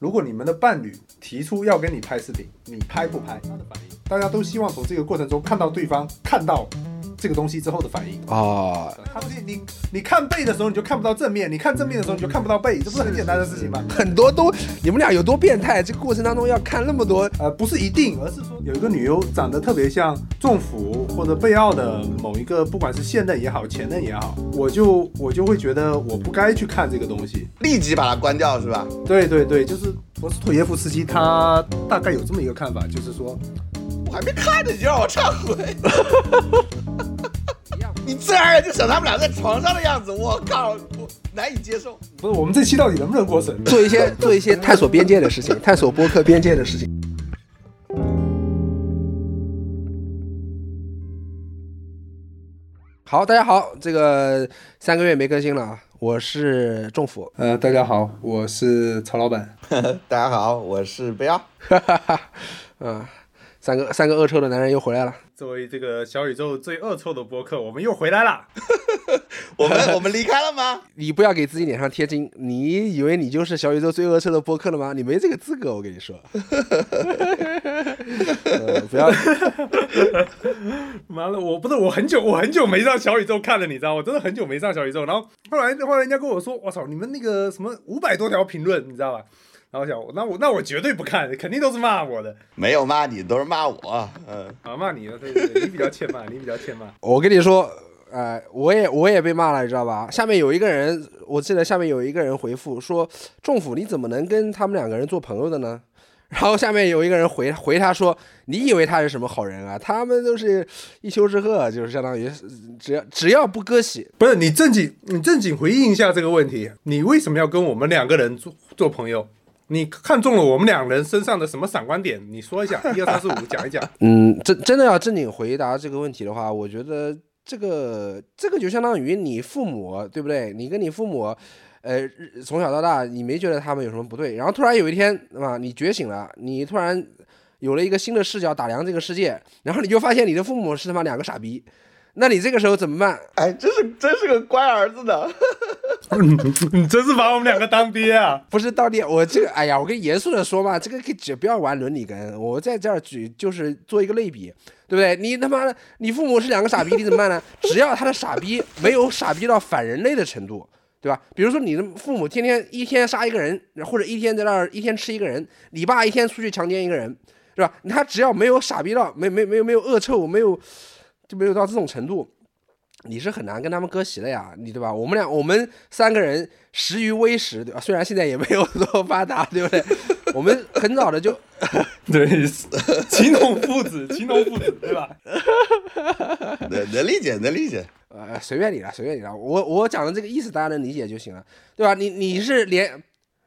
如果你们的伴侣提出要跟你拍视频，你拍不拍？他的反应，大家都希望从这个过程中看到对方看到这个东西之后的反应。啊，他不是你，你看背的时候你就看不到正面，你看正面的时候你就看不到背，这不是很简单的事情吗？很多都你们俩有多变态？这个过程当中要看那么多，呃，不是一定，而是说有一个女优长得特别像仲甫或者贝奥的某一个，不管是现任也好，前任也好，我就我就会觉得我不该去看这个东西。立即把它关掉是吧？对对对，就是博斯托耶夫斯基他大概有这么一个看法，就是说，我还没看呢，你就让我忏悔。你自然而然就想他们俩在床上的样子，我靠，我难以接受。不是我们这期到底能不能过审？做一些做一些探索边界的事情，探索播客边界的事情。好，大家好，这个三个月没更新了啊，我是仲甫，呃，大家好，我是曹老板。大家好，我是不要。哈哈哈，嗯，三个三个恶臭的男人又回来了。作为这个小宇宙最恶臭的播客，我们又回来了。我们我们离开了吗？你不要给自己脸上贴金，你以为你就是小宇宙最恶臭的播客了吗？你没这个资格，我跟你说。呃不要，妈了，我不是我很久我很久没上小宇宙看了，你知道，我真的很久没上小宇宙。然后后来后来人家跟我说，我操，你们那个什么五百多条评论，你知道吧？然后我想，那我那我绝对不看，肯定都是骂我的没有骂你，都是骂我。嗯，啊，骂你的，对对对，你比较欠骂，你比较欠骂。我跟你说，呃，我也我也被骂了，你知道吧？下面有一个人，我记得下面有一个人回复说：“仲甫，你怎么能跟他们两个人做朋友的呢？” 然后下面有一个人回回他说：“你以为他是什么好人啊？他们都是一丘之貉，就是相当于只要只要不割席，不是你正经，你正经回应一下这个问题，你为什么要跟我们两个人做做朋友？你看中了我们两人身上的什么闪光点？你说一下，一二三四五，讲一讲。嗯，真真的要正经回答这个问题的话，我觉得这个这个就相当于你父母，对不对？你跟你父母，呃，从小到大，你没觉得他们有什么不对，然后突然有一天，对吧？你觉醒了，你突然有了一个新的视角打量这个世界，然后你就发现你的父母是他妈两个傻逼，那你这个时候怎么办？哎，真是真是个乖儿子呢。你真是把我们两个当爹啊！不是到底我这个，哎呀，我跟严肃的说嘛，这个可以只不要玩伦理根，我在这儿举就是做一个类比，对不对？你他妈的，你父母是两个傻逼，你怎么办呢？只要他的傻逼没有傻逼到反人类的程度，对吧？比如说你的父母天天一天杀一个人，或者一天在那儿一天吃一个人，你爸一天出去强奸一个人，是吧？他只要没有傻逼到没没没有没有恶臭，没有就没有到这种程度。你是很难跟他们割席的呀，你对吧？我们俩，我们三个人食于微时，对吧？虽然现在也没有多发达，对不对？我们很早的就，对，情同父子，情同父子，对吧？能能理解，能理解。呃，随便你了，随便你了。我我讲的这个意思，大家能理解就行了，对吧？你你是年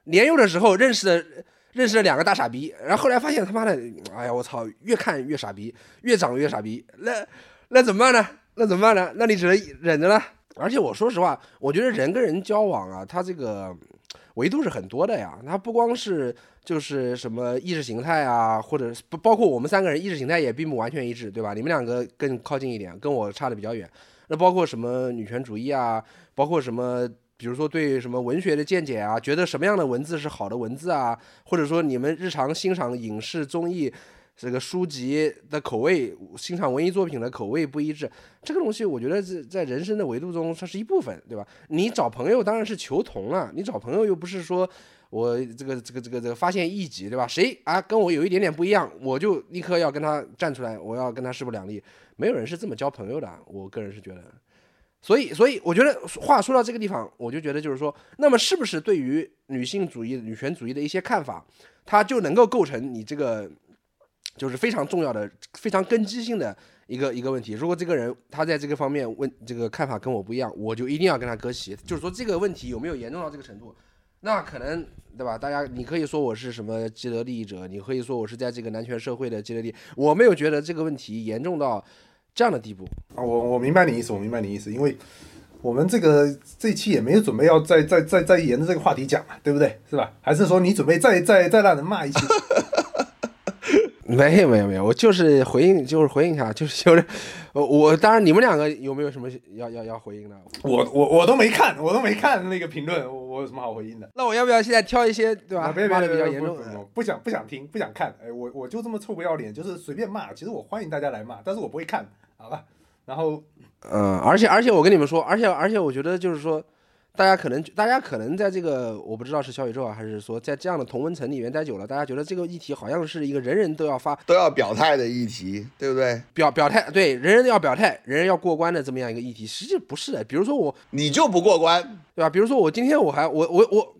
年幼的时候认识的，认识了两个大傻逼，然后后来发现他妈的，哎呀，我操，越看越傻逼，越长越傻逼，那那怎么办呢？那怎么办呢？那你只能忍着了。而且我说实话，我觉得人跟人交往啊，他这个维度是很多的呀。他不光是就是什么意识形态啊，或者不包括我们三个人意识形态也并不完全一致，对吧？你们两个更靠近一点，跟我差的比较远。那包括什么女权主义啊，包括什么，比如说对什么文学的见解啊，觉得什么样的文字是好的文字啊，或者说你们日常欣赏影视综艺。这个书籍的口味、欣赏文艺作品的口味不一致，这个东西我觉得是在人生的维度中，它是一部分，对吧？你找朋友当然是求同了，你找朋友又不是说我这个这个这个这个发现异己，对吧？谁啊跟我有一点点不一样，我就立刻要跟他站出来，我要跟他势不两立。没有人是这么交朋友的，我个人是觉得。所以，所以我觉得话说到这个地方，我就觉得就是说，那么是不是对于女性主义、女权主义的一些看法，它就能够构成你这个？就是非常重要的、非常根基性的一个一个问题。如果这个人他在这个方面问这个看法跟我不一样，我就一定要跟他割席。就是说这个问题有没有严重到这个程度？那可能对吧？大家你可以说我是什么既得利益者，你可以说我是在这个男权社会的既得利益。我没有觉得这个问题严重到这样的地步。啊，我我明白你意思，我明白你意思，因为我们这个这期也没有准备要再再再再沿着这个话题讲嘛，对不对？是吧？还是说你准备再再再让人骂一期？没有没有没有，我就是回应，就是回应一下，就是就是，我我当然你们两个有没有什么要要要回应的？我我我都没看，我都没看那个评论，我我有什么好回应的？那我要不要现在挑一些对吧？比较严重不不不不想不想听，不想看。哎，我我就这么臭不要脸，就是随便骂。其实我欢迎大家来骂，但是我不会看，好吧？然后嗯，而且而且我跟你们说，而且而且我觉得就是说，大家可能大家可能在这个我不知道是小宇宙啊，还是说在这样的同温层里面待久了，大家觉得这个议题好像是一个人人都要发都要表态的议题，对不对？表表态，对，人人都要表态，人人要过关的这么样一个议题，实际不是的。比如说我，你就不过关，对吧？比如说我今天我还我我我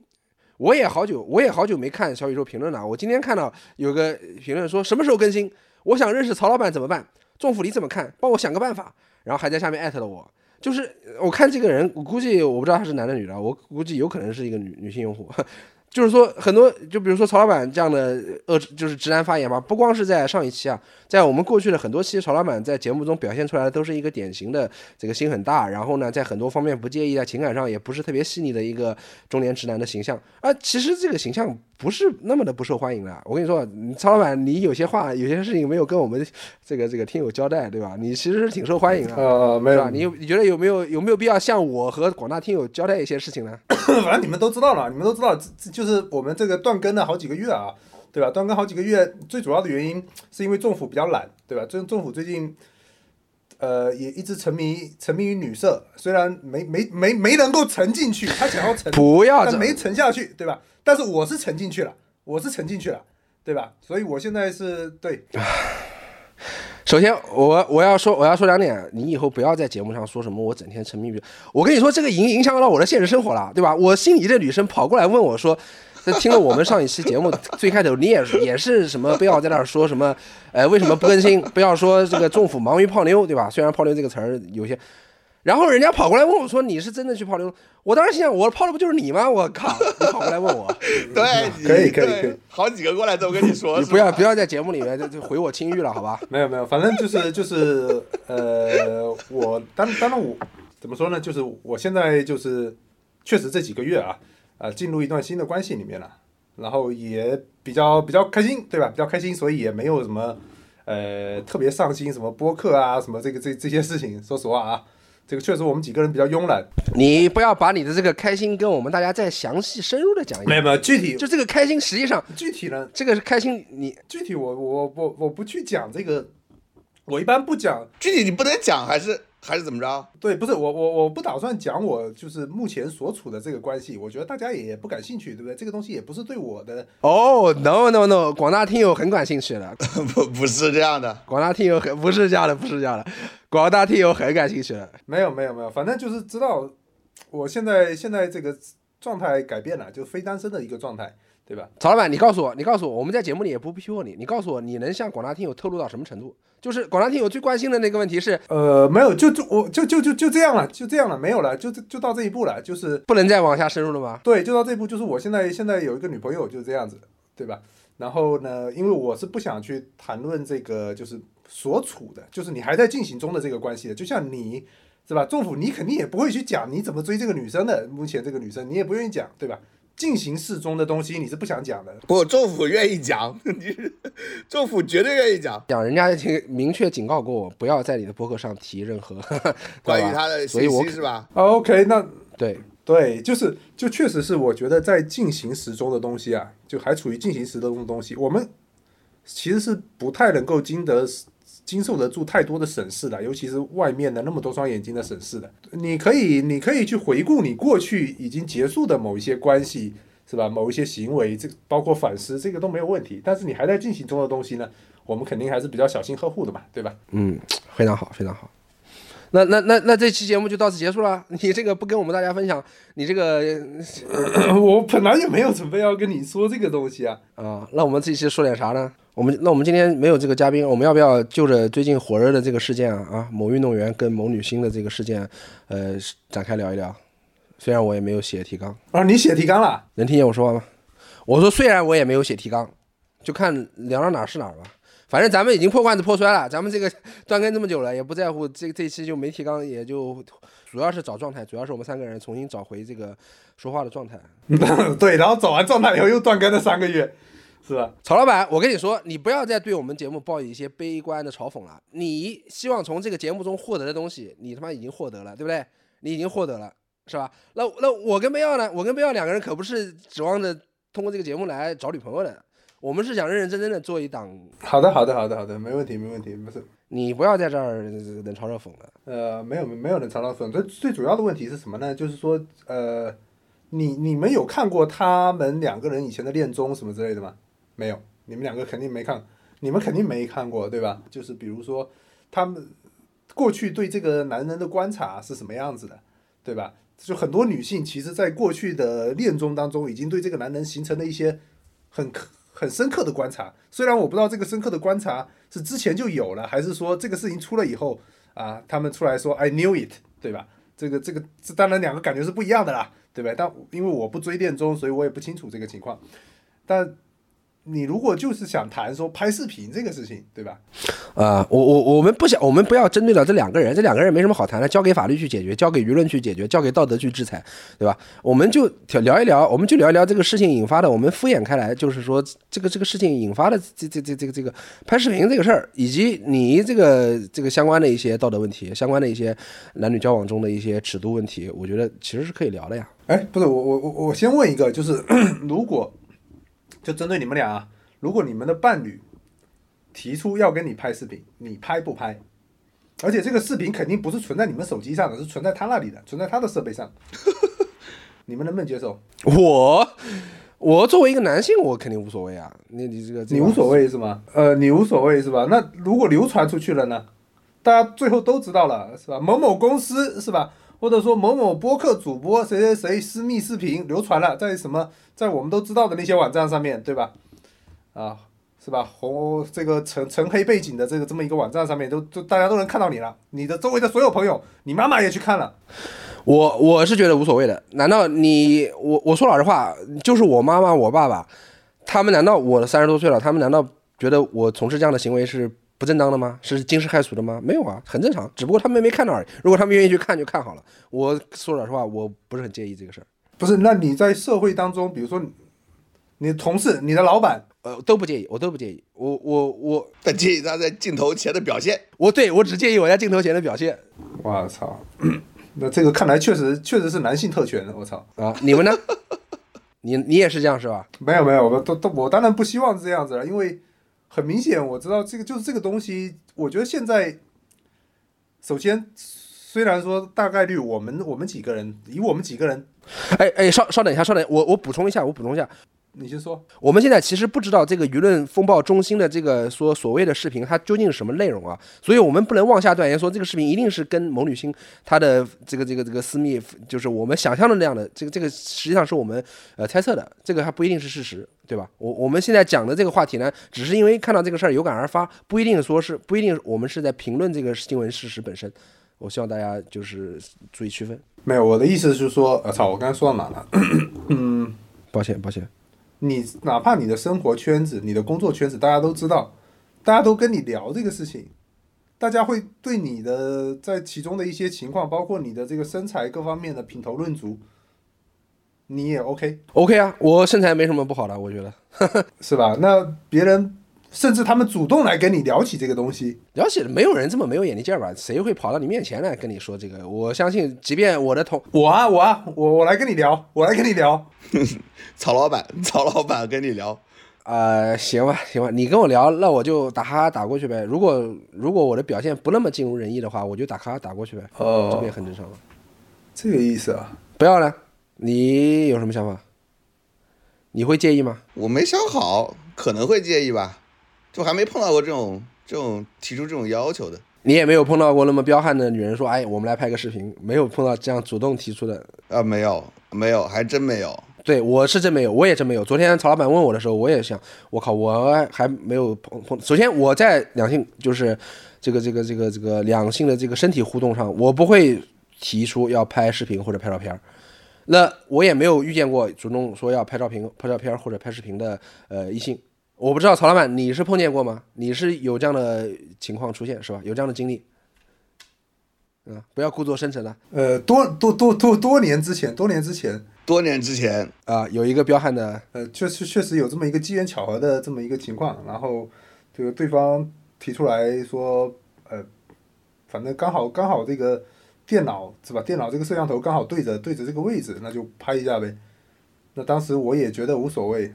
我也好久我也好久没看小宇宙评论了。我今天看到有个评论说什么时候更新？我想认识曹老板怎么办？政府你怎么看？帮我想个办法。然后还在下面艾特了我。就是我看这个人，我估计我不知道他是男的女的，我估计有可能是一个女女性用户。就是说很多，就比如说曹老板这样的呃，就是直男发言吧，不光是在上一期啊，在我们过去的很多期，曹老板在节目中表现出来的都是一个典型的这个心很大，然后呢，在很多方面不介意，在情感上也不是特别细腻的一个中年直男的形象啊。其实这个形象不是那么的不受欢迎了。我跟你说，曹老板，你有些话、有些事情没有跟我们这个这个听友交代，对吧？你其实是挺受欢迎的。呃，没有你有你觉得有没有有没有必要向我和广大听友交代一些事情呢？反正你们都知道了，你们都知道，就是我们这个断更了好几个月啊，对吧？断更好几个月，最主要的原因是因为政府比较懒，对吧？政政府最近，呃，也一直沉迷沉迷于女色，虽然没没没没能够沉进去，他想要沉，不要这但没沉下去，对吧？但是我是沉进去了，我是沉进去了，对吧？所以我现在是对，首先，我我要说我要说两点，你以后不要在节目上说什么我整天沉迷于，我跟你说这个影影响到我的现实生活了，对吧？我心仪的女生跑过来问我说，这听了我们上一期节目最开头你也是也是什么不要在那儿说什么，呃为什么不更新？不要说这个政府忙于泡妞，对吧？虽然泡妞这个词儿有些。然后人家跑过来问我说：“你是真的去泡妞？”我当时心想：“我泡的不就是你吗？我靠！你跑过来问我，对，可以可以可以好几个过来都跟你说，你不要不要在节目里面就就毁我清誉了，好吧？没有没有，反正就是就是呃，我当当然我怎么说呢？就是我现在就是确实这几个月啊，呃，进入一段新的关系里面了，然后也比较比较开心，对吧？比较开心，所以也没有什么呃特别上心什么播客啊什么这个这这些事情。说实话啊，这个确实我们几个人比较慵懒。你不要把你的这个开心跟我们大家再详细深入的讲一讲。没有没有，具体就这个开心，实际上具体呢？这个是开心，你具体我我我我不去讲这个，我一般不讲。具体你不能讲，还是还是怎么着？对，不是我我我不打算讲我就是目前所处的这个关系，我觉得大家也不感兴趣，对不对？这个东西也不是对我的，哦、no no no，广大听友很感兴趣的，不不是这样的，广大听友很不是这样的，不是这样的，广大听友很感兴趣的。没有没有没有，反正就是知道我现在现在这个状态改变了，就非单身的一个状态，对吧？曹老板，你告诉我，你告诉我，我们在节目里也不逼迫你，你告诉我，你能向广大听友透露到什么程度？就是广大听友最关心的那个问题是，呃，没有，就就我就就就就这样了，就这样了，没有了，就就到这一步了，就是不能再往下深入了吗？对，就到这一步，就是我现在现在有一个女朋友，就是这样子，对吧？然后呢，因为我是不想去谈论这个，就是所处的，就是你还在进行中的这个关系的，就像你，是吧？政府你肯定也不会去讲你怎么追这个女生的，目前这个女生你也不愿意讲，对吧？进行式中的东西你是不想讲的，不，政府愿意讲，你政府绝对愿意讲。讲人家已经明确警告过我，不要在你的博客上提任何 关于他的信息是吧？啊 OK，那对。对，就是就确实是，我觉得在进行时中的东西啊，就还处于进行时中的东西，我们其实是不太能够经得经受得住太多的审视的，尤其是外面的那么多双眼睛的审视的。你可以，你可以去回顾你过去已经结束的某一些关系，是吧？某一些行为，这包括反思，这个都没有问题。但是你还在进行中的东西呢，我们肯定还是比较小心呵护的嘛，对吧？嗯，非常好，非常好。那那那那这期节目就到此结束了。你这个不跟我们大家分享，你这个我本来也没有准备要跟你说这个东西啊。啊、那我们这期说点啥呢？我们那我们今天没有这个嘉宾，我们要不要就着最近火热的这个事件啊啊，某运动员跟某女星的这个事件，呃，展开聊一聊？虽然我也没有写提纲，啊，你写提纲了？能听见我说话吗？我说虽然我也没有写提纲，就看聊到哪儿是哪儿吧。反正咱们已经破罐子破摔了，咱们这个断更这么久了，也不在乎这这期就没提纲，也就主要是找状态，主要是我们三个人重新找回这个说话的状态。对，然后找完状态以后又断更了三个月，是吧？曹老板，我跟你说，你不要再对我们节目抱有一些悲观的嘲讽了。你希望从这个节目中获得的东西，你他妈已经获得了，对不对？你已经获得了，是吧？那那我跟贝奥呢？我跟贝奥两个人可不是指望着通过这个节目来找女朋友的，我们是想认认真真的做一档。好的，好的，好的，好的，没问题，没问题，不是。你不要在这儿冷嘲热讽了。呃，没有，没有冷嘲热讽。最最主要的问题是什么呢？就是说，呃，你你们有看过他们两个人以前的恋综什么之类的吗？没有，你们两个肯定没看，你们肯定没看过，对吧？就是比如说他们过去对这个男人的观察是什么样子的，对吧？就很多女性其实，在过去的恋综当中，已经对这个男人形成了一些很很深刻的观察。虽然我不知道这个深刻的观察是之前就有了，还是说这个事情出了以后啊，他们出来说 “I knew it”，对吧？这个这个这当然两个感觉是不一样的啦，对吧？但因为我不追电中，所以我也不清楚这个情况。但你如果就是想谈说拍视频这个事情，对吧？啊，我我我们不想，我们不要针对了这两个人，这两个人没什么好谈的，交给法律去解决，交给舆论去解决，交给道德去制裁，对吧？我们就聊一聊，我们就聊一聊这个事情引发的，我们敷衍开来，就是说这个这个事情引发的这这这这个这个拍视频这个事儿，以及你这个这个相关的一些道德问题，相关的一些男女交往中的一些尺度问题，我觉得其实是可以聊的呀。哎，不是我我我我先问一个，就是 如果。就针对你们俩啊，如果你们的伴侣提出要跟你拍视频，你拍不拍？而且这个视频肯定不是存在你们手机上的，是存在他那里的，存在他的设备上。你们能不能接受？我我作为一个男性，我肯定无所谓啊。你你这个你无所谓是吗？呃，你无所谓是吧？那如果流传出去了呢？大家最后都知道了是吧？某某公司是吧？或者说某某播客主播谁谁谁私密视频流传了，在什么在我们都知道的那些网站上面对吧？啊，是吧？红这个橙橙黑背景的这个这么一个网站上面，都都大家都能看到你了。你的周围的所有朋友，你妈妈也去看了。我我是觉得无所谓的。难道你我我说老实话，就是我妈妈我爸爸，他们难道我三十多岁了，他们难道觉得我从事这样的行为是？不正当的吗？是惊世骇俗的吗？没有啊，很正常，只不过他们没看到而已。如果他们愿意去看，就看好了。我说老实话，我不是很介意这个事儿。不是，那你在社会当中，比如说你的同事、你的老板，呃，都不介意，我都不介意。我我我，但介意他在镜头前的表现。我对我只介意我在镜头前的表现。我操，那这个看来确实确实是男性特权。我操啊，你们呢？你你也是这样是吧？没有没有，我都都我当然不希望是这样子了，因为。很明显，我知道这个就是这个东西。我觉得现在，首先，虽然说大概率我们我们几个人，以我们几个人，哎哎，稍稍等一下，稍等，我我补充一下，我补充一下。你先说，我们现在其实不知道这个舆论风暴中心的这个说所谓的视频，它究竟是什么内容啊？所以我们不能妄下断言说这个视频一定是跟某女星她的这个这个这个私密，就是我们想象的那样的。这个这个实际上是我们呃猜测的，这个还不一定是事实，对吧？我我们现在讲的这个话题呢，只是因为看到这个事儿有感而发，不一定说是不一定我们是在评论这个新闻事实本身。我希望大家就是注意区分。没有，我的意思是说，呃，操，我刚才说到哪了？嗯，抱歉，抱歉。你哪怕你的生活圈子、你的工作圈子，大家都知道，大家都跟你聊这个事情，大家会对你的在其中的一些情况，包括你的这个身材各方面的品头论足，你也 OK？OK 啊，我身材没什么不好的，我觉得，是吧？那别人甚至他们主动来跟你聊起这个东西，聊起没有人这么没有眼力劲儿吧？谁会跑到你面前来跟你说这个？我相信，即便我的同我啊，我啊，我我来跟你聊，我来跟你聊。曹老板，曹老板跟你聊，呃，行吧，行吧，你跟我聊，那我就打哈哈打过去呗。如果如果我的表现不那么尽如人意的话，我就打哈哈打过去呗。哦，这个也很正常吗。这个意思啊？不要了，你有什么想法？你会介意吗？我没想好，可能会介意吧，就还没碰到过这种这种提出这种要求的。你也没有碰到过那么彪悍的女人说，哎，我们来拍个视频，没有碰到这样主动提出的啊？没有，没有，还真没有。对，我是真没有，我也真没有。昨天曹老板问我的时候，我也想，我靠，我还没有碰碰。首先，我在两性就是这个这个这个这个两性的这个身体互动上，我不会提出要拍视频或者拍照片。那我也没有遇见过主动说要拍照片、拍照片或者拍视频的呃异性。我不知道曹老板你是碰见过吗？你是有这样的情况出现是吧？有这样的经历？嗯，不要故作深沉了。呃，多多多多多年之前，多年之前。多年之前啊，有一个彪悍的，呃，确实确实有这么一个机缘巧合的这么一个情况，然后这个对方提出来说，呃，反正刚好刚好这个电脑是吧？电脑这个摄像头刚好对着对着这个位置，那就拍一下呗。那当时我也觉得无所谓，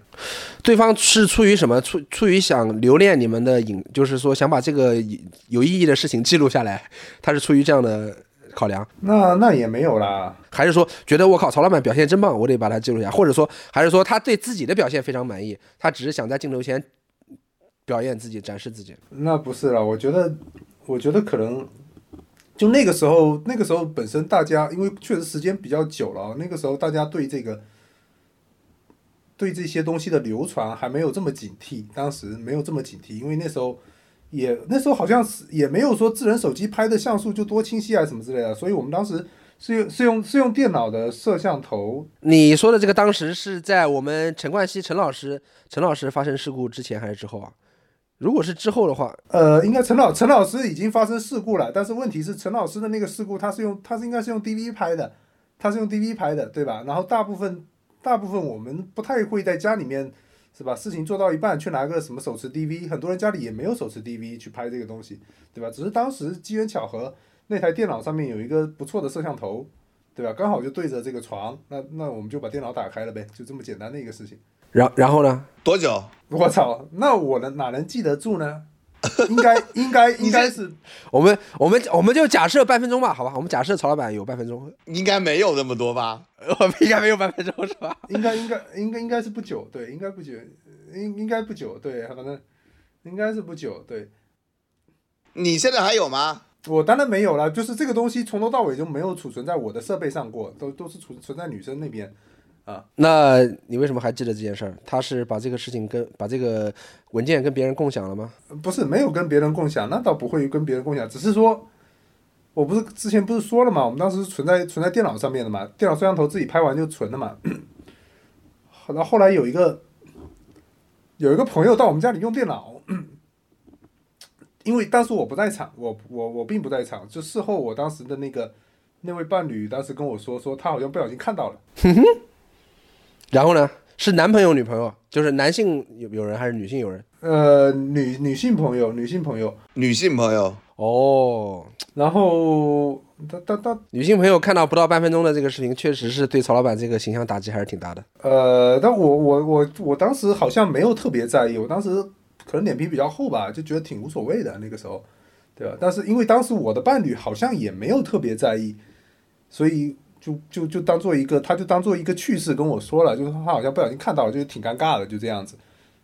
对方是出于什么？出出于想留恋你们的影，就是说想把这个有意义的事情记录下来，他是出于这样的考量，那那也没有啦。还是说觉得我靠曹老板表现真棒，我得把它记录下，或者说还是说他对自己的表现非常满意，他只是想在镜头前表演自己，展示自己。那不是了，我觉得，我觉得可能就那个时候，那个时候本身大家因为确实时间比较久了，那个时候大家对这个对这些东西的流传还没有这么警惕，当时没有这么警惕，因为那时候也那时候好像是也没有说智能手机拍的像素就多清晰啊什么之类的，所以我们当时是用是用是用电脑的摄像头，你说的这个当时是在我们陈冠希陈老师陈老师发生事故之前还是之后啊？如果是之后的话，呃，应该陈老陈老师已经发生事故了，但是问题是陈老师的那个事故他是用他是应该是用 DV 拍的，他是用 DV 拍的，对吧？然后大部分大部分我们不太会在家里面是吧？事情做到一半去拿个什么手持 DV，很多人家里也没有手持 DV 去拍这个东西，对吧？只是当时机缘巧合，那台电脑上面有一个不错的摄像头，对吧？刚好就对着这个床，那那我们就把电脑打开了呗，就这么简单的一个事情。然然后呢？多久？我操，那我能哪能记得住呢？应该应该 应该是我们我们我们就假设半分钟吧，好吧？我们假设曹老板有半分钟，应该没有那么多吧？我们应该没有半分钟是吧？应该应该应该应该是不久，对，应该不久，应应该不久，对，反正应该是不久，对。你现在还有吗？我当然没有了，就是这个东西从头到尾就没有储存在我的设备上过，都都是储存在女生那边。啊，那你为什么还记得这件事儿？他是把这个事情跟把这个文件跟别人共享了吗？不是，没有跟别人共享，那倒不会跟别人共享，只是说，我不是之前不是说了嘛，我们当时存在存在电脑上面的嘛，电脑摄像头自己拍完就存了嘛。好了，后来有一个有一个朋友到我们家里用电脑，因为当时我不在场，我我我并不在场，就事后我当时的那个那位伴侣当时跟我说，说他好像不小心看到了。然后呢？是男朋友、女朋友，就是男性有有人还是女性有人？呃，女女性朋友，女性朋友，女性朋友。哦，然后他他他，女性朋友看到不到半分钟的这个视频，确实是对曹老板这个形象打击还是挺大的。呃，但我我我我当时好像没有特别在意，我当时可能脸皮比较厚吧，就觉得挺无所谓的那个时候，对吧？但是因为当时我的伴侣好像也没有特别在意，所以。就就就当做一个，他就当做一个趣事跟我说了，就是他好像不小心看到了，就挺尴尬的，就这样子，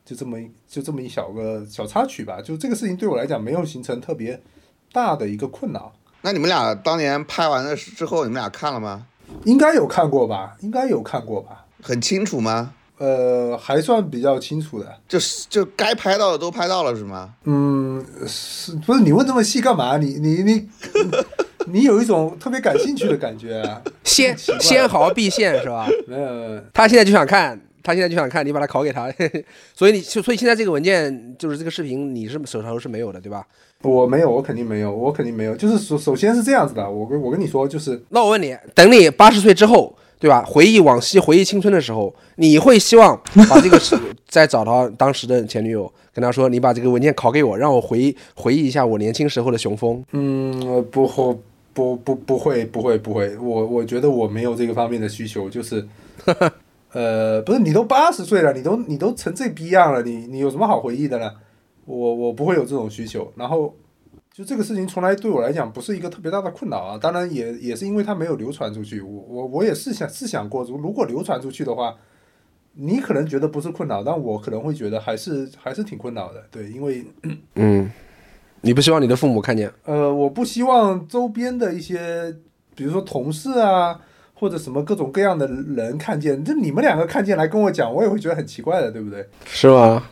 就这么就这么一小个小插曲吧。就这个事情对我来讲没有形成特别大的一个困扰。那你们俩当年拍完了之后，你们俩看了吗？应该有看过吧？应该有看过吧？很清楚吗？呃，还算比较清楚的。就是就该拍到的都拍到了是吗？嗯，是不是你问这么细干嘛？你你你。你 有一种特别感兴趣的感觉，先先毫毕现是吧？没有，他现在就想看，他现在就想看，你把它拷给他，所以你所以现在这个文件就是这个视频，你是手头是没有的，对吧？我没有，我肯定没有，我肯定没有。就是首首先是这样子的，我跟我跟你说，就是那我问你，等你八十岁之后，对吧？回忆往昔，回忆青春的时候，你会希望把这个再找到当时的前女友，跟他说，你把这个文件拷给我，让我回忆回忆一下我年轻时候的雄风。嗯，不会。不不不会不会不会，我我觉得我没有这个方面的需求，就是，呃，不是你都八十岁了，你都你都成这逼样了，你你有什么好回忆的呢？我我不会有这种需求，然后就这个事情从来对我来讲不是一个特别大的困扰啊，当然也也是因为它没有流传出去，我我我也是想是想过，如如果流传出去的话，你可能觉得不是困扰，但我可能会觉得还是还是挺困扰的，对，因为嗯。你不希望你的父母看见？呃，我不希望周边的一些，比如说同事啊，或者什么各种各样的人看见。就你们两个看见来跟我讲，我也会觉得很奇怪的，对不对？是吗？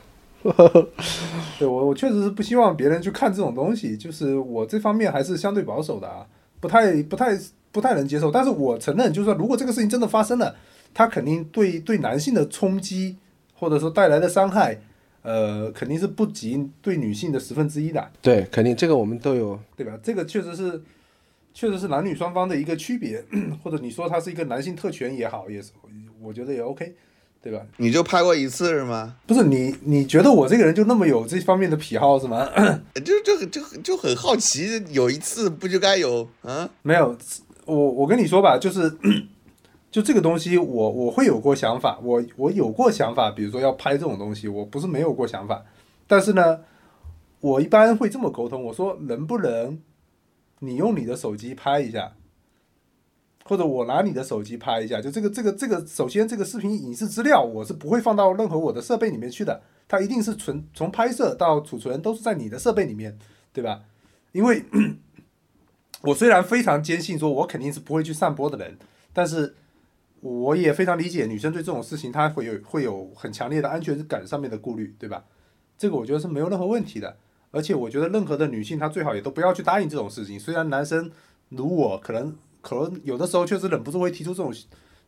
对我，我确实是不希望别人去看这种东西。就是我这方面还是相对保守的啊，不太、不太、不太能接受。但是我承认，就是说，如果这个事情真的发生了，它肯定对对男性的冲击，或者说带来的伤害。呃，肯定是不及对女性的十分之一的。对，肯定这个我们都有，对吧？这个确实是，确实是男女双方的一个区别，或者你说它是一个男性特权也好，也是，我觉得也 OK。对吧？你就拍过一次是吗？不是你，你觉得我这个人就那么有这方面的癖好是吗？就就就就很好奇，有一次不就该有啊？没有，我我跟你说吧，就是就这个东西我，我会有过想法，我我有过想法，比如说要拍这种东西，我不是没有过想法，但是呢，我一般会这么沟通，我说能不能你用你的手机拍一下，或者我拿你的手机拍一下，就这个这个这个，首先这个视频影视资料我是不会放到任何我的设备里面去的，它一定是存从拍摄到储存都是在你的设备里面，对吧？因为 我虽然非常坚信说我肯定是不会去散播的人，但是我也非常理解女生对这种事情她会有会有很强烈的安全感上面的顾虑，对吧？这个我觉得是没有任何问题的，而且我觉得任何的女性她最好也都不要去答应这种事情。虽然男生如我可能可能有的时候确实忍不住会提出这种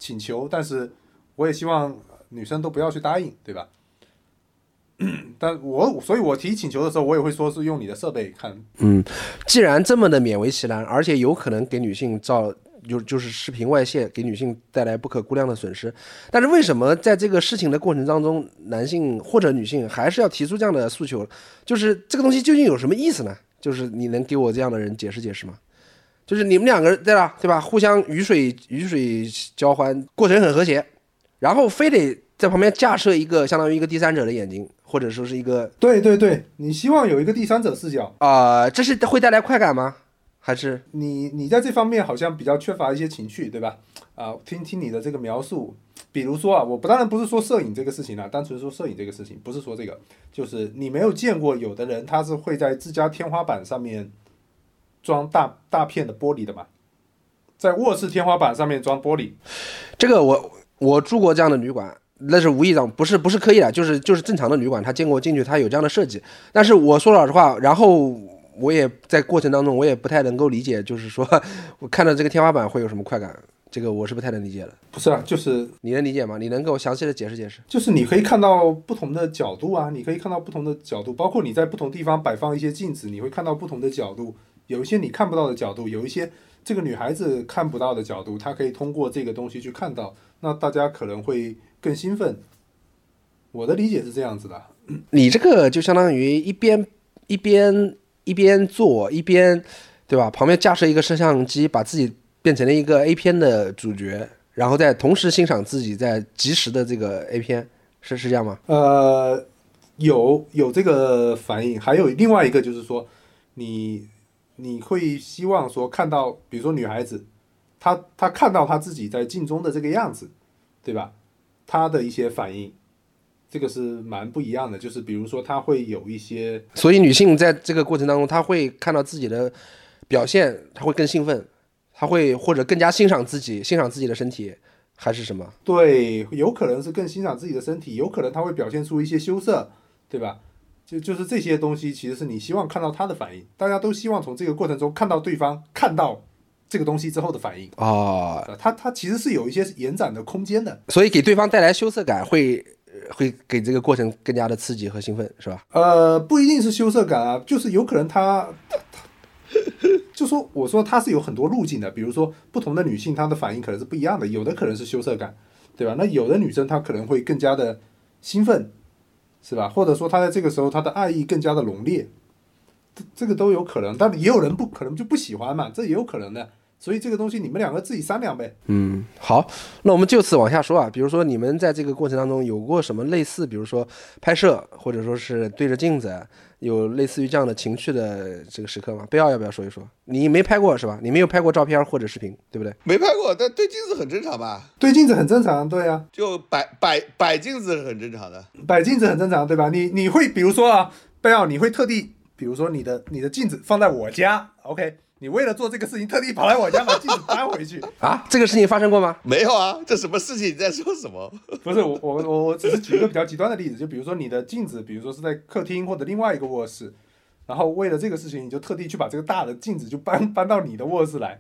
请求，但是我也希望女生都不要去答应，对吧？但我所以，我提请求的时候，我也会说是用你的设备看。嗯，既然这么的勉为其难，而且有可能给女性造就就是视频外泄，给女性带来不可估量的损失，但是为什么在这个事情的过程当中，男性或者女性还是要提出这样的诉求？就是这个东西究竟有什么意思呢？就是你能给我这样的人解释解释吗？就是你们两个人对吧，对吧？互相雨水雨水交欢，过程很和谐，然后非得在旁边架设一个相当于一个第三者的眼睛，或者说是一个对对对，你希望有一个第三者视角，啊、这是会带来快感吗？还是你你在这方面好像比较缺乏一些情趣，对吧？啊，听听你的这个描述，比如说啊，我不当然不是说摄影这个事情啊，单纯说摄影这个事情，不是说这个，就是你没有见过有的人他是会在自家天花板上面装大大片的玻璃的嘛，在卧室天花板上面装玻璃，这个我我住过这样的旅馆，那是无意中，不是不是刻意的，就是就是正常的旅馆，他见过进去，他有这样的设计。但是我说老实话，然后我也在过程当中，我也不太能够理解，就是说 我看到这个天花板会有什么快感，这个我是不太能理解的。不是啊，就是你能理解吗？你能给我详细的解释解释？就是你可以看到不同的角度啊，你可以看到不同的角度，包括你在不同地方摆放一些镜子，你会看到不同的角度，有一些你看不到的角度，有一些这个女孩子看不到的角度，她可以通过这个东西去看到，那大家可能会更兴奋。我的理解是这样子的，你这个就相当于一边一边一边做一边，对吧？旁边架设一个摄像机，把自己变成了一个 A 片的主角，然后再同时欣赏自己在及时的这个 A 片，是是这样吗？呃，有有这个反应，还有另外一个就是说，你你会希望说看到，比如说女孩子，她她看到她自己在镜中的这个样子，对吧？她的一些反应，这个是蛮不一样的。就是比如说，她会有一些所以女性在这个过程当中，她会看到自己的表现，她会更兴奋，她会或者更加欣赏自己，欣赏自己的身体，还是什么？对，有可能是更欣赏自己的身体，有可能她会表现出一些羞涩，对吧？就就是这些东西，其实是你希望看到她的反应。大家都希望从这个过程中看到对方看到这个东西之后的反应。啊、呃它它其实是有一些延展的空间的。所以给对方带来羞涩感会，呃会给这个过程更加的刺激和兴奋，是吧？呃，不一定是羞涩感啊，就是有可能他他他，就说我说他是有很多路径的，比如说不同的女性她的反应可能是不一样的，有的可能是羞涩感，对吧？那有的女生她可能会更加的兴奋，是吧？或者说她在这个时候她的爱意更加的浓烈，这这个都有可能，但也有人不可能就不喜欢嘛，这也有可能的。所以这个东西你们两个自己商量呗。嗯，好，那我们就此往下说啊。比如说你们在这个过程当中有过什么类似，比如说拍摄，或者说是对着镜子，有类似于这样的情绪的这个时刻吗？贝奥要不要说一说？你没拍过是吧？你没有拍过照片或者视频，对不对？没拍过，但对镜子很正常吧？对镜子很正常，对啊，就摆摆摆镜子是很正常的。摆镜子很正常，对吧？你你会比如说啊，贝奥，你会特地，比如说你的你的镜子放在我家，OK，你为了做这个事情，特地跑来我家把镜子搬回去。啊，这个事情发生过吗？没有啊，这什么事情？你在说什么？不是我我我我只是举一个比较极端的例子，就比如说你的镜子，比如说是在客厅或者另外一个卧室，然后为了这个事情，你就特地去把这个大的镜子就搬搬到你的卧室来，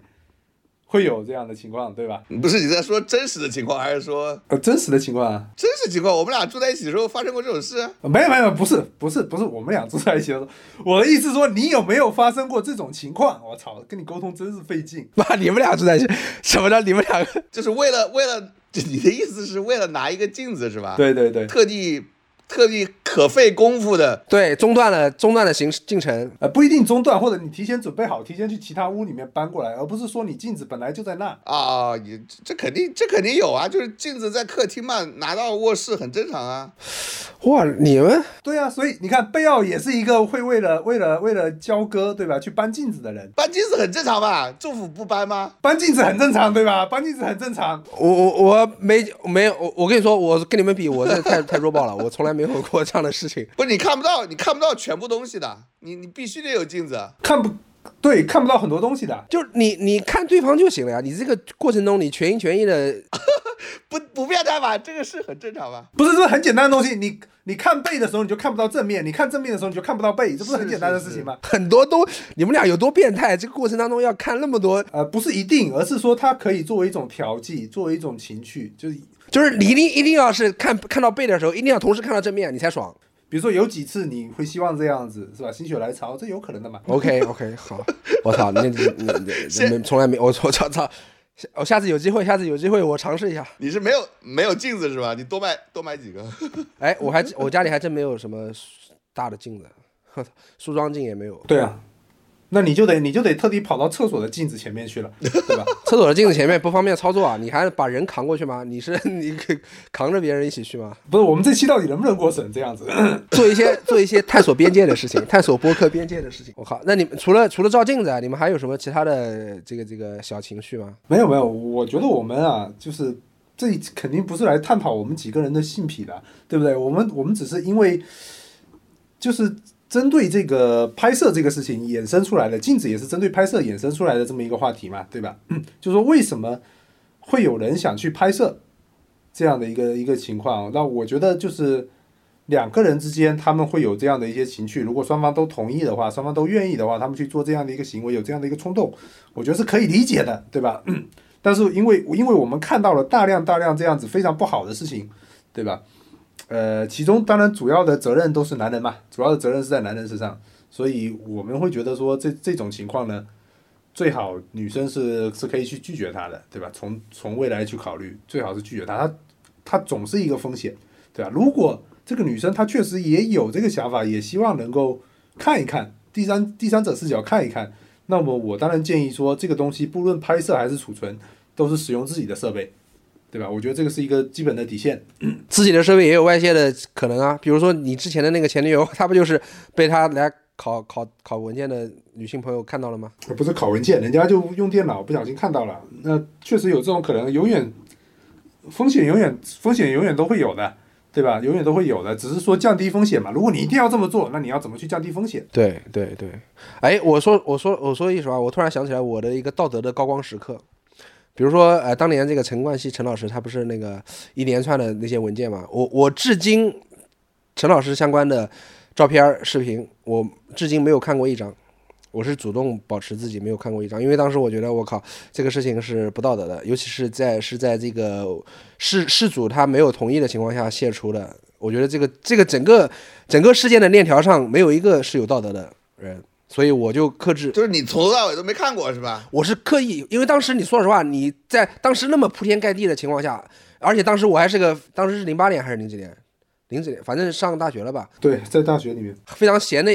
会有这样的情况，对吧？不是你在说真实的情况，还是说呃，真实的情况啊，真实情况？我们俩住在一起的时候发生过这种事没有没有，不是不是不是，我们俩住在一起的时候，我的意思说，你有没有发生过这种情况？我操，跟你沟通真是费劲。妈，你们俩住在一起，什么叫你们两个？就是为了为了，你的意思是为了拿一个镜子是吧？，对对对，特地特地可费功夫的。对，中断了中断了行进程。呃，不一定中断，或者你提前准备好，提前去其他屋里面搬过来，而不是说你镜子本来就在那。啊，也这肯定这肯定有啊，就是镜子在客厅嘛，拿到卧室很正常啊。哇，你们对啊，所以你看，贝奥也是一个会为了为了为了交割，对吧？去搬镜子的人，搬镜子很正常吧？政府不搬吗？搬镜子很正常，对吧？搬镜子很正常。我我我没没有我我跟你说，我跟你们比，我这太 太弱爆了，我从来没有过这样的事情。不是你看不到，你看不到全部东西的，你你必须得有镜子。看不对，看不到很多东西的。就是你你看对方就行了呀，你这个过程中你全心全意的，不不变态吧？这个是很正常吧？不是这很简单的东西，你你看背的时候你就看不到正面，你看正面的时候你就看不到背，这不是很简单的事情吗？很多都你们俩有多变态？这个过程当中要看那么多，呃，不是一定，而是说它可以作为一种调剂，作为一种情趣，就是就是你一定一定要是看看到背的时候，一定要同时看到正面，你才爽。比如说有几次你会希望这样子，是吧？心血来潮，这有可能的嘛。OK OK，好，我操，你你你你你从来没我我操操，我下次有机会，下次有机会我尝试一下。你是没有没有镜子是吧？你多买多买几个。哎，我还我家里还真没有什么大的镜子，梳妆镜也没有。对啊，那你就得你就得特地跑到厕所的镜子前面去了，对吧？厕所的镜子前面不方便操作啊，你还把人扛过去吗？你是 你可扛着别人一起去吗？不是，我们这期到底能不能过审？这样子，做一些做一些探索边界的事情，探索播客边界的事情。我靠，那你们除了除了照镜子啊，你们还有什么其他的这个这个小情绪吗？没有没有，我觉得我们啊，就是这肯定不是来探讨我们几个人的性癖的，对不对？我们我们只是因为就是针对这个拍摄这个事情衍生出来的，镜子也是针对拍摄衍生出来的这么一个话题嘛，对吧？就说为什么会有人想去拍摄这样的一个一个情况？那我觉得就是两个人之间他们会有这样的一些情绪，如果双方都同意的话，双方都愿意的话，他们去做这样的一个行为，有这样的一个冲动，我觉得是可以理解的，对吧？但是因为因为我们看到了大量大量这样子非常不好的事情，对吧？呃，其中当然主要的责任都是男人嘛，主要的责任是在男人身上，所以我们会觉得说这这种情况呢，最好女生是是可以去拒绝他的，对吧？从从未来去考虑，最好是拒绝他，他他总是一个风险，对吧？如果这个女生她确实也有这个想法，也希望能够看一看第三第三者视角看一看，那么我当然建议说，这个东西不论拍摄还是储存，都是使用自己的设备，对吧？我觉得这个是一个基本的底线。自己的设备也有外泄的可能啊，比如说你之前的那个前女友，她不就是被他来考考考文件的女性朋友看到了吗？不是考文件，人家就用电脑不小心看到了，那确实有这种可能，永远风险永远风险永远都会有的，对吧？永远都会有的，只是说降低风险嘛。如果你一定要这么做，那你要怎么去降低风险？对对对，哎，我说我说我说一实话，我突然想起来我的一个道德的高光时刻，比如说呃，当年这个陈冠希陈老师他不是那个一连串的那些文件嘛，我我至今陈老师相关的照片视频，我至今没有看过一张。我是主动保持自己没有看过一张，因为当时我觉得我靠，这个事情是不道德的，尤其是在是在这个事事主他没有同意的情况下泄出的，我觉得这个这个整个整个事件的链条上没有一个是有道德的人，所以我就克制。就是你从头到尾都没看过是吧？我是刻意，因为当时你说实话，你在当时那么铺天盖地的情况下，而且当时我还是个，当时是零八年还是零几年，零几年，反正上大学了吧，对，在大学里面，非常闲的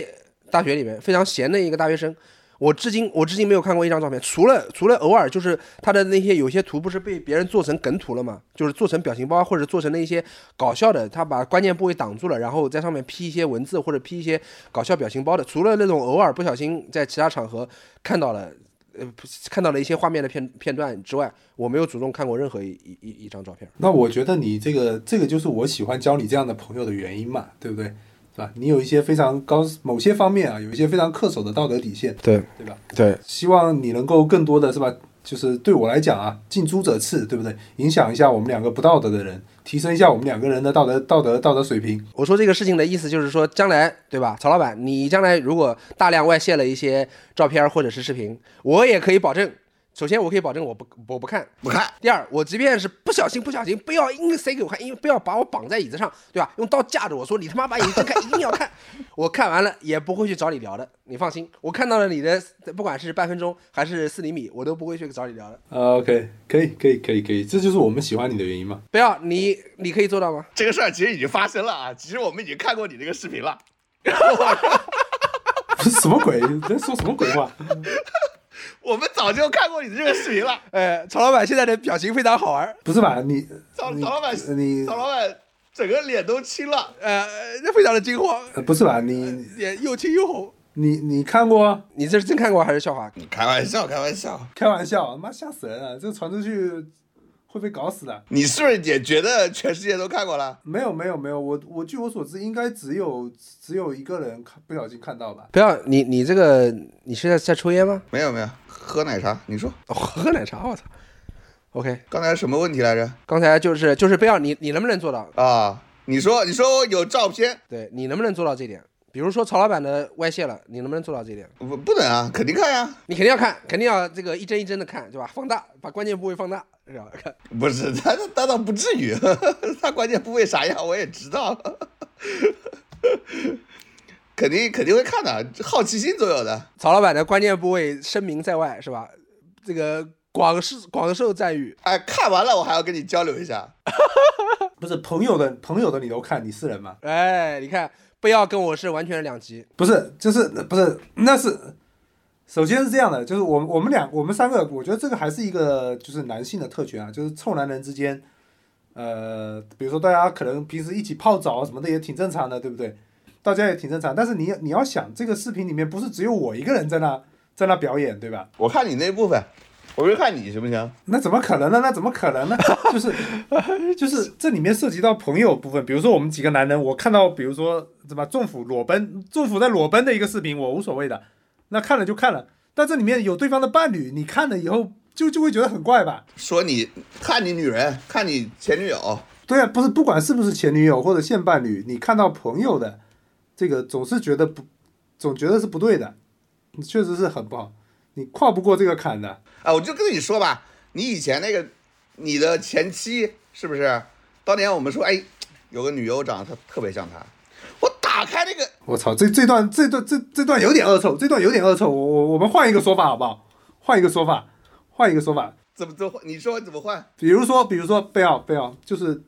大学里面非常闲的一个大学生。我至今我至今没有看过一张照片，除了除了偶尔就是他的那些有些图不是被别人做成梗图了嘛，就是做成表情包或者做成那些搞笑的，他把关键部位挡住了，然后在上面 P 一些文字或者 P 一些搞笑表情包的。除了那种偶尔不小心在其他场合看到了，呃，看到了一些画面的片片段之外，我没有主动看过任何一一一一张照片。那我觉得你这个这个就是我喜欢交你这样的朋友的原因嘛，对不对？是吧？你有一些非常高某些方面啊，有一些非常恪守的道德底线，对对吧？对，希望你能够更多的是吧？就是对我来讲啊，近朱者赤，对不对？影响一下我们两个不道德的人，提升一下我们两个人的道德道德道德水平。我说这个事情的意思就是说，将来对吧，曹老板，你将来如果大量外泄了一些照片或者是视频，我也可以保证，首先我可以保证我不我不看，不看，第二，我即便是不小心不小心，不要硬塞给我看，因为不要把我绑在椅子上，对吧？用刀架着我说你他妈把眼睛看，一定要看。我看完了也不会去找你聊的，你放心，我看到了你的，不管是半分钟还是四厘米，我都不会去找你聊的。啊 OK，可以可以可以可以，这就是我们喜欢你的原因嘛。不要你，你可以做到吗？这个事儿其实已经发生了啊！其实我们已经看过你那个视频了。这是什么鬼？你在说什么鬼话？我们早就看过你的这个视频了。哎，曹老板现在的表情非常好玩，不是吧？你你曹曹老板，你曹老板整个脸都青了。呃，非常的惊慌，呃不是吧？你脸又青又红。你你看过啊？你这是真看过还是笑话？你开玩笑，开玩笑。开玩笑，妈吓死人了！这传出去会被搞死的。你是不是也觉得全世界都看过了？没有没有没有，我我据我所知，应该只有只有一个人看不小心看到吧？不要你你这个你是在在抽烟吗？没有没有，喝奶茶。你说哦喝奶茶，我操。OK，刚才什么问题来着？刚才就是就是不要你你能不能做到？啊，你说你说有照片，对你能不能做到这点？比如说曹老板的外泄了，你能不能做到这一点？不不能啊，肯定看呀。你肯定要看，肯定要这个一帧一帧的看，对吧？放大，把关键部位放大，是吧？看。不是他他倒不至于，他关键部位啥样我也知道，肯定肯定会看的，好奇心总有的。曹老板的关键部位声名在外，是吧？这个广受广受赞誉。哎，看完了我还要跟你交流一下。不是朋友的朋友的你都看，你是人吗？哎，你看，不要跟我是完全两极。不是，就是不是，那是首先是这样的，就是我们我们俩我们三个，我觉得这个还是一个就是男性的特权啊，就是臭男人之间，呃，比如说大家可能平时一起泡澡什么的也挺正常的，对不对？大家也挺正常，但是你你要想，这个视频里面不是只有我一个人在那在那表演，对吧？我看你那部分，我就看你行不行？那怎么可能呢？那怎么可能呢？就是就是这里面涉及到朋友部分，比如说我们几个男人，我看到比如说怎么政府裸奔，政府在裸奔的一个视频，我无所谓的，那看了就看了。但这里面有对方的伴侣，你看了以后就就会觉得很怪吧？说你看你女人，看你前女友，对啊，不是不管是不是前女友或者现伴侣，你看到朋友的这个总是觉得不，总觉得是不对的，确实是很不好，你跨不过这个坎的。啊，我就跟你说吧，你以前那个你的前妻是不是？当年我们说，哎，有个女友长得特特别像她，我打开那个，我操，这这段这段这这段有点恶臭，这段有点恶臭。我我我们换一个说法好不好？换一个说法，换一个说法。怎么怎么你说怎么换？比如说，比如说贝奥贝奥，就是，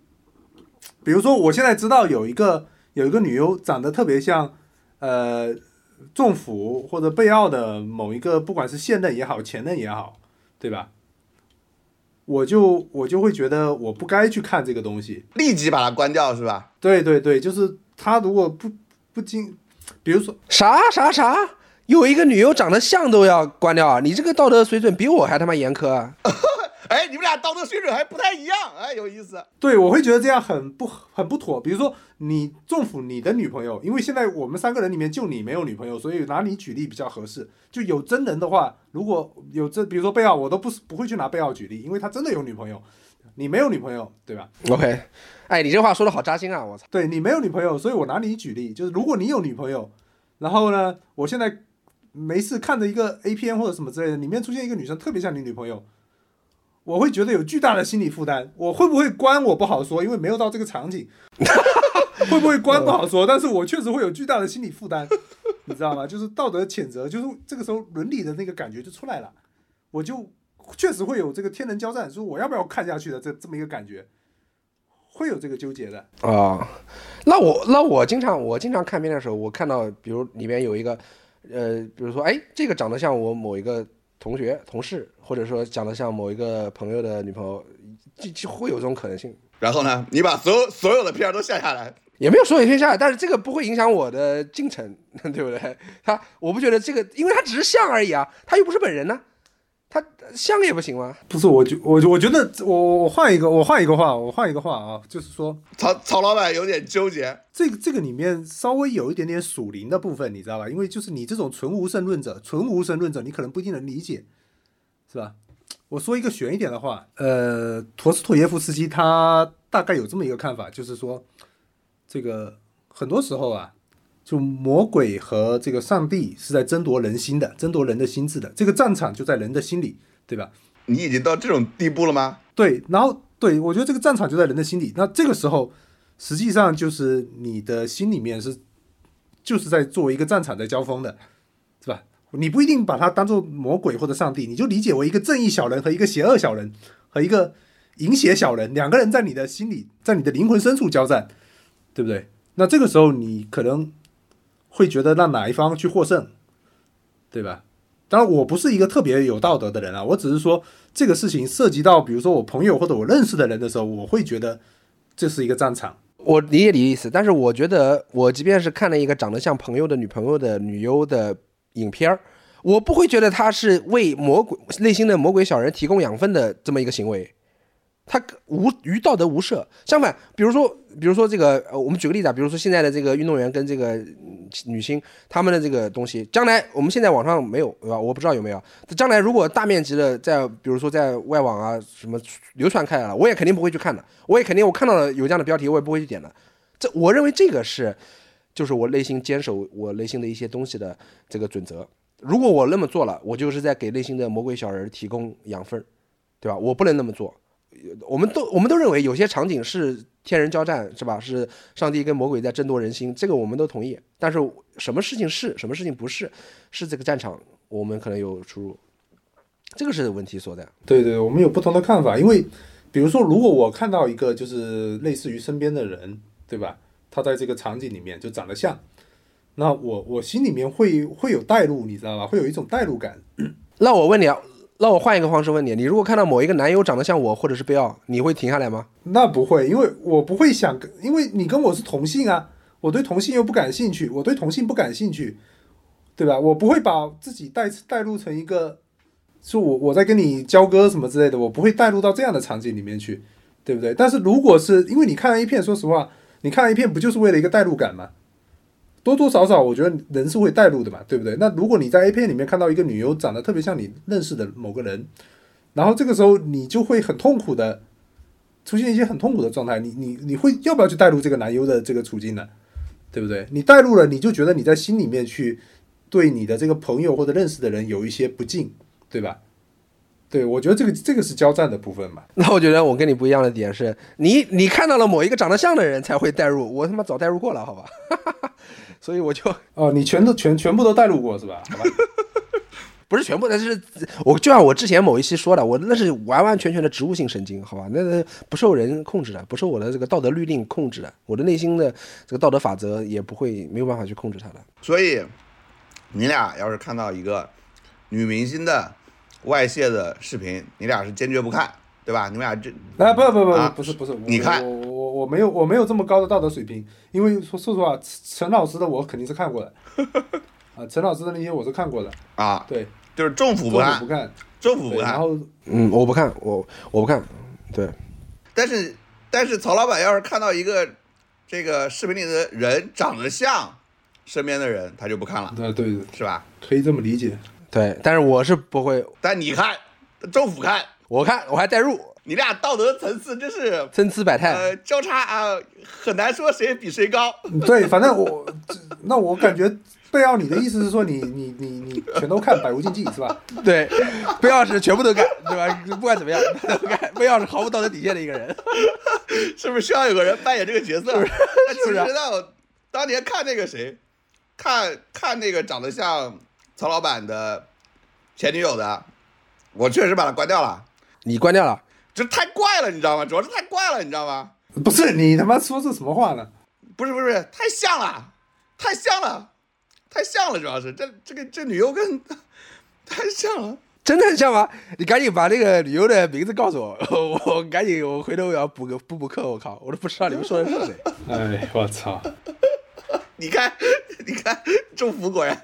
比如说我现在知道有一个有一个女优长得特别像，呃，政府或者贝奥的某一个，不管是现任也好，前任也好，对吧？我就我就会觉得我不该去看这个东西。立即把它关掉是吧？对对对，就是他如果不不经，比如说啥啥啥？有一个女优长得像都要关掉啊？你这个道德水准比我还他妈严苛啊！哎，你们俩道德水准还不太一样，哎，有意思。对，我会觉得这样很不很不妥。比如说，你政府你的女朋友，因为现在我们三个人里面就你没有女朋友，所以拿你举例比较合适。就有真人的话，如果有这，比如说贝奥，我都不是不会去拿贝奥举例，因为他真的有女朋友，你没有女朋友，对吧？OK，哎，你这话说的好扎心啊！我操，对你没有女朋友，所以我拿你举例，就是如果你有女朋友，然后呢，我现在没事看着一个 A 片或者什么之类的，里面出现一个女生特别像你女朋友，我会觉得有巨大的心理负担。我会不会关我不好说，因为没有到这个场景，会不会关不好说，但是我确实会有巨大的心理负担，你知道吗？就是道德谴责，就是这个时候伦理的那个感觉就出来了，我就确实会有这个天人交战，说我要不要看下去的这这么一个感觉，会有这个纠结的。啊，那我那我经常我经常看片的时候，我看到比如里面有一个，呃，比如说哎，这个长得像我某一个同学、同事，或者说长得像某一个朋友的女朋友，就就会有这种可能性。然后呢，你把所有所有的片儿都下下来，也没有所有片下来，但是这个不会影响我的进程，对不对？他我不觉得这个，因为他只是像而已啊，他又不是本人呢、他香也不行吗？不是，我觉我我觉得我我换一个我换一个话，我换一个话啊，就是说曹曹老板有点纠结。这个这个里面稍微有一点点属灵的部分，你知道吧？因为就是你这种纯无神论者，纯无神论者，你可能不一定能理解，是吧？我说一个悬一点的话，呃，陀思妥耶夫斯基他大概有这么一个看法，就是说，这个很多时候啊，就魔鬼和这个上帝是在争夺人心的，争夺人的心智的，这个战场就在人的心里，对吧？你已经到这种地步了吗？对，然后对我觉得这个战场就在人的心里。那这个时候，实际上就是你的心里面是就是在作为一个战场在交锋的，是吧？你不一定把它当做魔鬼或者上帝，你就理解为一个正义小人和一个邪恶小人和一个淫邪小人，两个人在你的心里，在你的灵魂深处交战，对不对？那这个时候你可能会觉得让哪一方去获胜，对吧？当然，我不是一个特别有道德的人啊，我只是说这个事情涉及到，比如说我朋友或者我认识的人的时候，我会觉得这是一个战场。我理解你的意思，但是我觉得，我即便是看了一个长得像朋友的女朋友的女优的影片儿，我不会觉得他是为魔鬼内心的魔鬼小人提供养分的这么一个行为，他无于道德无涉。相反，比如说，比如说这个，呃，我们举个例子啊，比如说现在的这个运动员跟这个嗯女星他们的这个东西，将来我们现在网上没有，对吧？我不知道有没有。将来如果大面积的在，比如说在外网啊什么流传开来了，我也肯定不会去看的。我也肯定我看到了有这样的标题，我也不会去点的。这我认为这个是，就是我内心坚守我内心的一些东西的这个准则。如果我那么做了，我就是在给内心的魔鬼小人提供养分，对吧？我不能那么做。我们都我们都认为有些场景是天人交战，是吧？是上帝跟魔鬼在争夺人心，这个我们都同意。但是什么事情是，什么事情不是，是这个战场，我们可能有出入，这个是问题所在。对对，我们有不同的看法，因为比如说，如果我看到一个就是类似于身边的人，对吧？他在这个场景里面就长得像，那我我心里面会会有代入，你知道吧？会有一种代入感。那我问你啊，那我换一个方式问你，你如果看到某一个男优长得像我或者是贝奥，你会停下来吗？那不会，因为我不会想跟，因为你跟我是同性啊，我对同性又不感兴趣，我对同性不感兴趣，对吧？我不会把自己带带入成一个，是我我在跟你交割什么之类的，我不会带入到这样的场景里面去，对不对？但是如果是因为你看了一片，说实话，你看了一片不就是为了一个代入感吗？多多少少，我觉得人是会带入的嘛，对不对？那如果你在 A 片里面看到一个女优长得特别像你认识的某个人，然后这个时候你就会很痛苦的出现一些很痛苦的状态，你你你会要不要去带入这个男优的这个处境呢？对不对？你带入了，你就觉得你在心里面去对你的这个朋友或者认识的人有一些不敬，对吧？对，我觉得这个这个是交战的部分嘛。那我觉得我跟你不一样的点是你你看到了某一个长得像的人才会带入，我他妈早带入过了，好吧？所以我就哦，你全都全全部都带入过是吧？好吧。不是全部，但是我就像我之前某一期说的，我那是完完全全的植物性神经，好吧？那那不受人控制的，不受我的这个道德律令控制的，我的内心的这个道德法则也不会没有办法去控制它的。所以，你俩要是看到一个女明星的外泄的视频，你俩是坚决不看，对吧？你们俩这啊，不不不啊不是不是，你看我我我没有我没有这么高的道德水平，因为说说实话，陈老师的我肯定是看过的，啊，陈老师的那些我是看过的，啊，对，就是政府不看政府不，看，政府不看，然。后嗯，我不看，我我不看，对，但是但是曹老板要是看到一个这个视频里的人长得像身边的人，他就不看了，对对对，是吧？可以这么理解，对，但是我是不会，但你看，政府看，我看我还代入，你俩道德层次真是参差百态。呃交叉啊，很难说谁比谁高。对，反正我那我感觉贝奥，你的意思是说你你你你全都看，百无禁忌是吧？对，贝奥是全部都干，对吧？不管怎么样，他都干。贝奥是毫无道德底线的一个人。是不是需要有个人扮演这个角色？是那其实是啊呢，我当年看那个谁，看看那个长得像曹老板的前女友的，我确实把他关掉了，你关掉了，这太怪了，你知道吗？主要是太怪了，你知道吗？不是你他妈说这什么话呢？不是不是不是，太像了，太像了，太像了，主要是这这个这女优跟 太像了。真的很像吗？你赶紧把那个旅游的名字告诉我，我我赶紧，我回头我要补个补补课。我靠，我都不知道你们说的是谁。哎，我操！你看，你看，祝福果然。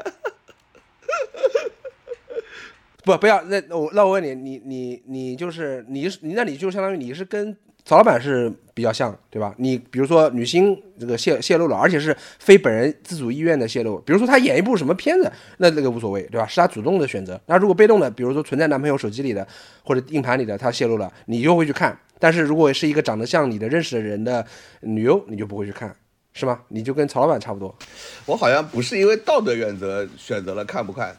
不，不要，那我那我问你，你你你就是你是你，那你就相当于你是跟曹老板是比较像，对吧？你比如说女星这个泄泄露了，而且是非本人自主意愿的泄露，比如说她演一部什么片子，那那个无所谓，对吧？是她主动的选择。那如果被动的，比如说存在男朋友手机里的或者硬盘里的，她泄露了，你就会去看。但是如果是一个长得像你的认识的人的女优，你就不会去看，是吗？你就跟曹老板差不多。我好像不是因为道德原则选择了看不看，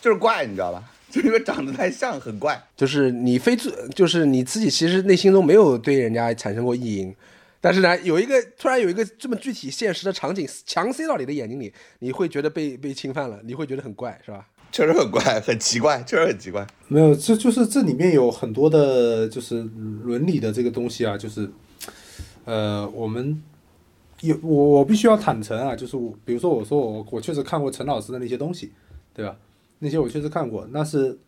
就是怪，你知道吧？就因为长得太像，很怪。就是你非自，就是你自己其实内心中没有对人家产生过意淫，但是呢，有一个突然有一个这么具体现实的场景强塞到你的眼睛里，你会觉得被被侵犯了，你会觉得很怪，是吧？确实很怪，很奇怪，确实很奇怪。没有，这就是这里面有很多的，就是伦理的这个东西啊，就是，呃，我们有我我必须要坦诚啊，就是我比如说我说我我确实看过陈老师的那些东西，对吧？那些我确实看过，那是，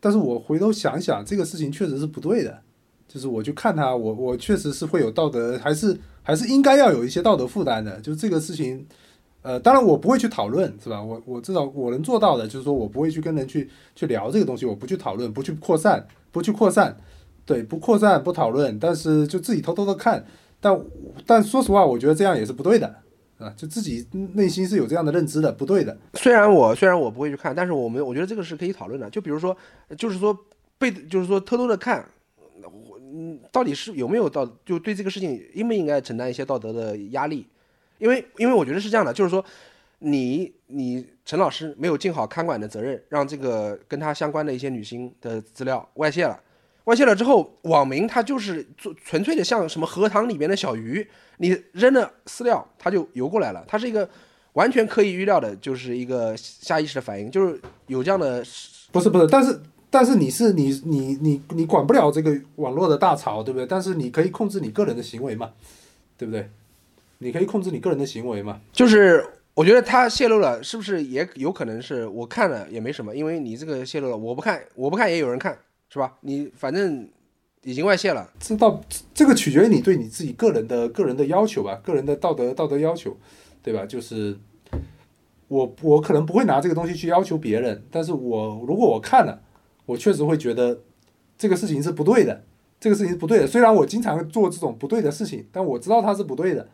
但是我回头想想，这个事情确实是不对的，就是我去看他，我我确实是会有道德，还是还是应该要有一些道德负担的，就这个事情。呃，当然我不会去讨论，是吧？我我至少我能做到的，就是说我不会去跟人去去聊这个东西，我不去讨论，不去扩散，不去扩散，对，不扩散，不讨论，但是就自己偷偷的看。但但说实话，我觉得这样也是不对的，啊，就自己内心是有这样的认知的，不对的。虽然我虽然我不会去看，但是我们我觉得这个是可以讨论的。就比如说，就是说被就是说偷偷的看，我嗯，到底是有没有道，就对这个事情应不应该承担一些道德的压力？因为因为我觉得是这样的，就是说，你你陈老师没有尽好看管的责任，让这个跟他相关的一些女星的资料外泄了，外泄了之后，网民他就是做纯粹的像什么荷塘里面的小鱼，你扔了饲料，它就游过来了，它是一个完全可以预料的，就是一个下意识的反应，就是有这样的，不是不是，但是但是你是你你你你管不了这个网络的大潮，对不对？但是你可以控制你个人的行为嘛，对不对？你可以控制你个人的行为嘛？就是我觉得它泄露了，是不是也有可能是我看了也没什么，因为你这个泄露了，我不看，我不看也有人看，是吧？你反正已经外泄了，这到这个取决于你对你自己个人的个人的要求吧，个人的道德道德要求，对吧？就是我我可能不会拿这个东西去要求别人，但是我如果我看了，我确实会觉得这个事情是不对的，这个事情是不对的。虽然我经常做这种不对的事情，但我知道它是不对的。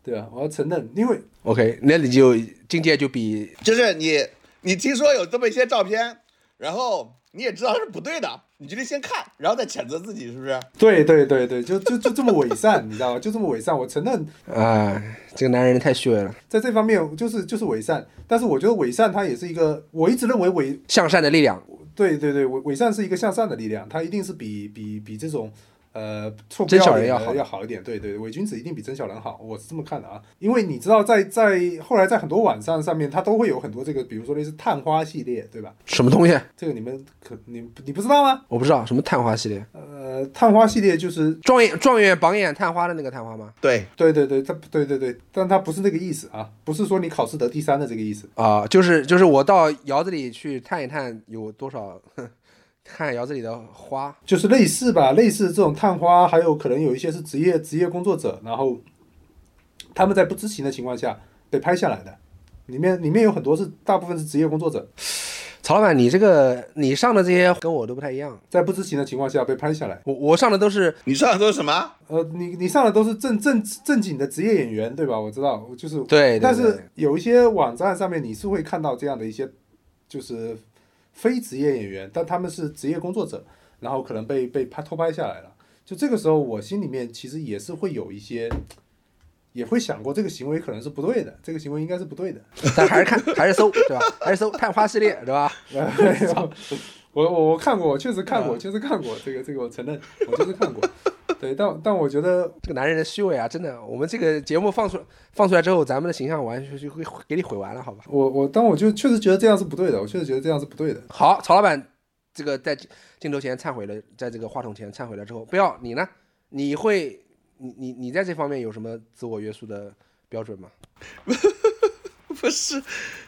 对吧，我要承认，因为 OK，那你就境界就比就是你你听说有这么一些照片，然后你也知道是不对的，你就得先看，然后再谴责自己，是不是？对对对对，就就就这么伪善，你知道吗？就这么伪善，我承认啊，这个男人太虚伪了，在这方面就是就是伪善，但是我觉得伪善它也是一个，我一直认为伪向善的力量，对对对，伪伪善是一个向善的力量，它一定是比比比这种。呃，臭不真小要脸人要好要好一点，对对，伪君子一定比真小人好，我是这么看的啊。因为你知道在，在后来在很多网站上面，它都会有很多这个，比如说类似探花系列，对吧？什么东西？这个你们可你你不知道吗？我不知道什么探花系列，呃，探花系列就是状元状元榜眼探花的那个探花吗？对，对对对，它对对对，但它不是那个意思啊，不是说你考试得第三的这个意思。啊、就是就是我到窑子里去探一探有多少，看窑子里的花，就是类似吧，类似这种探花，还有可能有一些是职业职业工作者，然后他们在不知情的情况下被拍下来的，里面里面有很多是大部分是职业工作者，曹老板，你这个你上的这些跟我都不太一样，在不知情的情况下被拍下来。我我上的都是你上的都是什么？呃，你你上的都是正正正经的职业演员，对吧？我知道，就是对对但是有一些网站上面你是会看到这样的一些，就是非职业演员，但他们是职业工作者，然后可能被被拍偷拍下来了。就这个时候，我心里面其实也是会有一些，也会想过这个行为可能是不对的，这个行为应该是不对的。但还是看还是搜对吧？还是搜探花系列对吧？我我我看过，我确实看过，确实看过这个这个，我承认，我确实看过。对，但但我觉得这个男人的虚伪啊，真的，我们这个节目放出放出来之后，咱们的形象完全就会给你毁完了，好吧？我我但我就确实觉得这样是不对的，我确实觉得这样是不对的。好，曹老板，这个在镜头前忏悔了，在这个话筒前忏悔了之后，不要你呢？你会，你你你在这方面有什么自我约束的标准吗？不是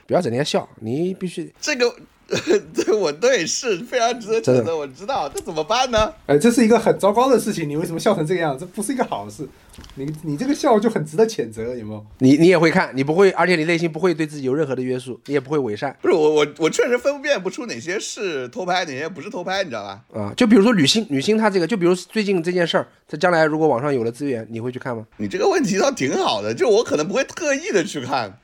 不要整天笑，你必须这个，这我对是非常值得谴责，我知道，这怎么办呢？哎，这是一个很糟糕的事情，你为什么笑成这个样子？这不是一个好事。你你这个笑就很值得谴责，有没有？你你也会看，你不会，而且你内心不会对自己有任何的约束，你也不会伪善不是我我我确实分辨不出哪些是偷拍，哪些不是偷拍，你知道吧？啊。就比如说女星，女星她这个，就比如最近这件事儿，她将来如果网上有了资源，你会去看吗？你这个问题倒挺好的，就我可能不会特意的去看，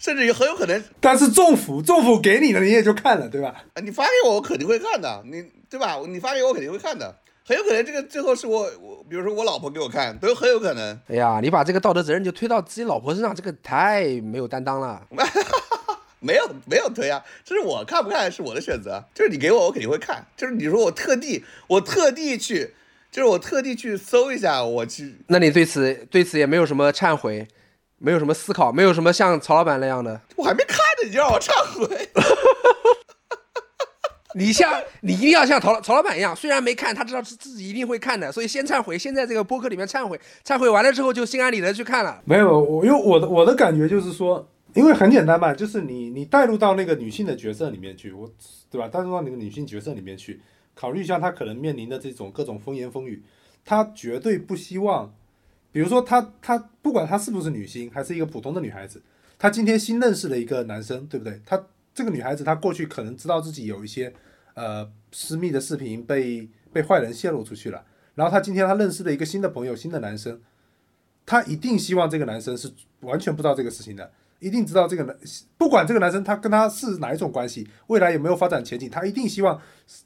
甚至于很有可能但是政府政府给你的，你也就看了，对吧？啊，你发给我，我肯定会看的，你对吧？你发给我，我肯定会看的，很有可能这个最后是我我，比如说我老婆给我看，都很有可能。哎呀，你把这个道德责任就推到自己老婆身上，这个太没有担当了。没有没有推啊，就是我看不看是我的选择，就是你给我我肯定会看，就是你说我特地我特地去，就是我特地去搜一下，我去那你对此对此也没有什么忏悔，没有什么思考，没有什么像曹老板那样的，我还没看呢，你就让我忏悔，你像你一定要像曹曹老板一样，虽然没看，他知道自自己一定会看的，所以先忏悔，先在这个播客里面忏悔，忏悔完了之后就心安理得去看了。没有，我因为我的我的感觉就是说，因为很简单嘛，就是你你带入到那个女性的角色里面去，我对吧？带入到那个女性角色里面去，考虑一下她可能面临的这种各种风言风语，她绝对不希望，比如说她她不管她是不是女星，还是一个普通的女孩子，她今天新认识了一个男生，对不对？她这个女孩子她过去可能知道自己有一些呃私密的视频被被坏人泄露出去了，然后她今天她认识了一个新的朋友，新的男生。她一定希望这个男生是完全不知道这个事情的，一定知道这个男，不管这个男生他跟他是哪一种关系，未来有没有发展前景，他一定希望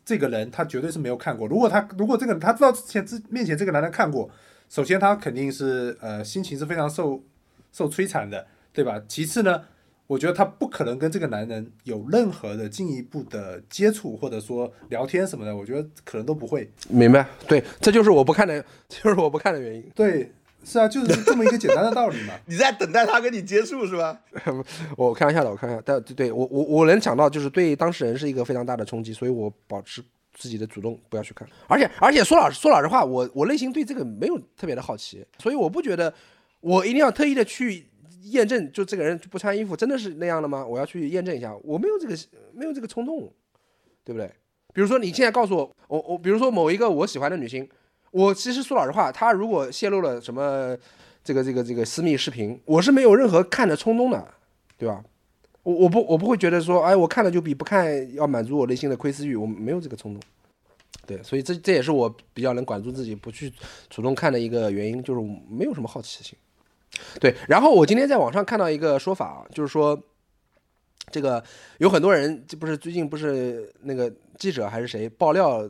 这个人他绝对是没有看过。如果他如果这个他知道之前之面前这个男人看过，首先他肯定是呃心情是非常受受摧残的，对吧？其次呢，我觉得他不可能跟这个男人有任何的进一步的接触，或者说聊天什么的，我觉得可能都不会。明白？对，这就是我不看的，就是我不看的原因。对，是啊，就是这么一个简单的道理嘛。你在等待他跟你接触是吧？我开玩笑的，我开玩笑，但对我我我能想到，就是对当事人是一个非常大的冲击，所以我保持自己的主动，不要去看。而且而且说老实说老实话，我我内心对这个没有特别的好奇，所以我不觉得我一定要特意的去验证，就这个人不穿衣服真的是那样的吗？我要去验证一下，我没有这个没有这个冲动，对不对？比如说你现在告诉我，我我比如说某一个我喜欢的女星，我其实说老实话，她如果泄露了什么这个这个这个私密视频，我是没有任何看的冲动的，对吧？我我不我不会觉得说，哎，我看了就比不看要满足我内心的窥私欲，我没有这个冲动。对，所以这这也是我比较能管住自己不去主动看的一个原因，就是没有什么好奇心。对，然后我今天在网上看到一个说法啊，就是说，这个有很多人，这不是最近不是那个记者还是谁爆料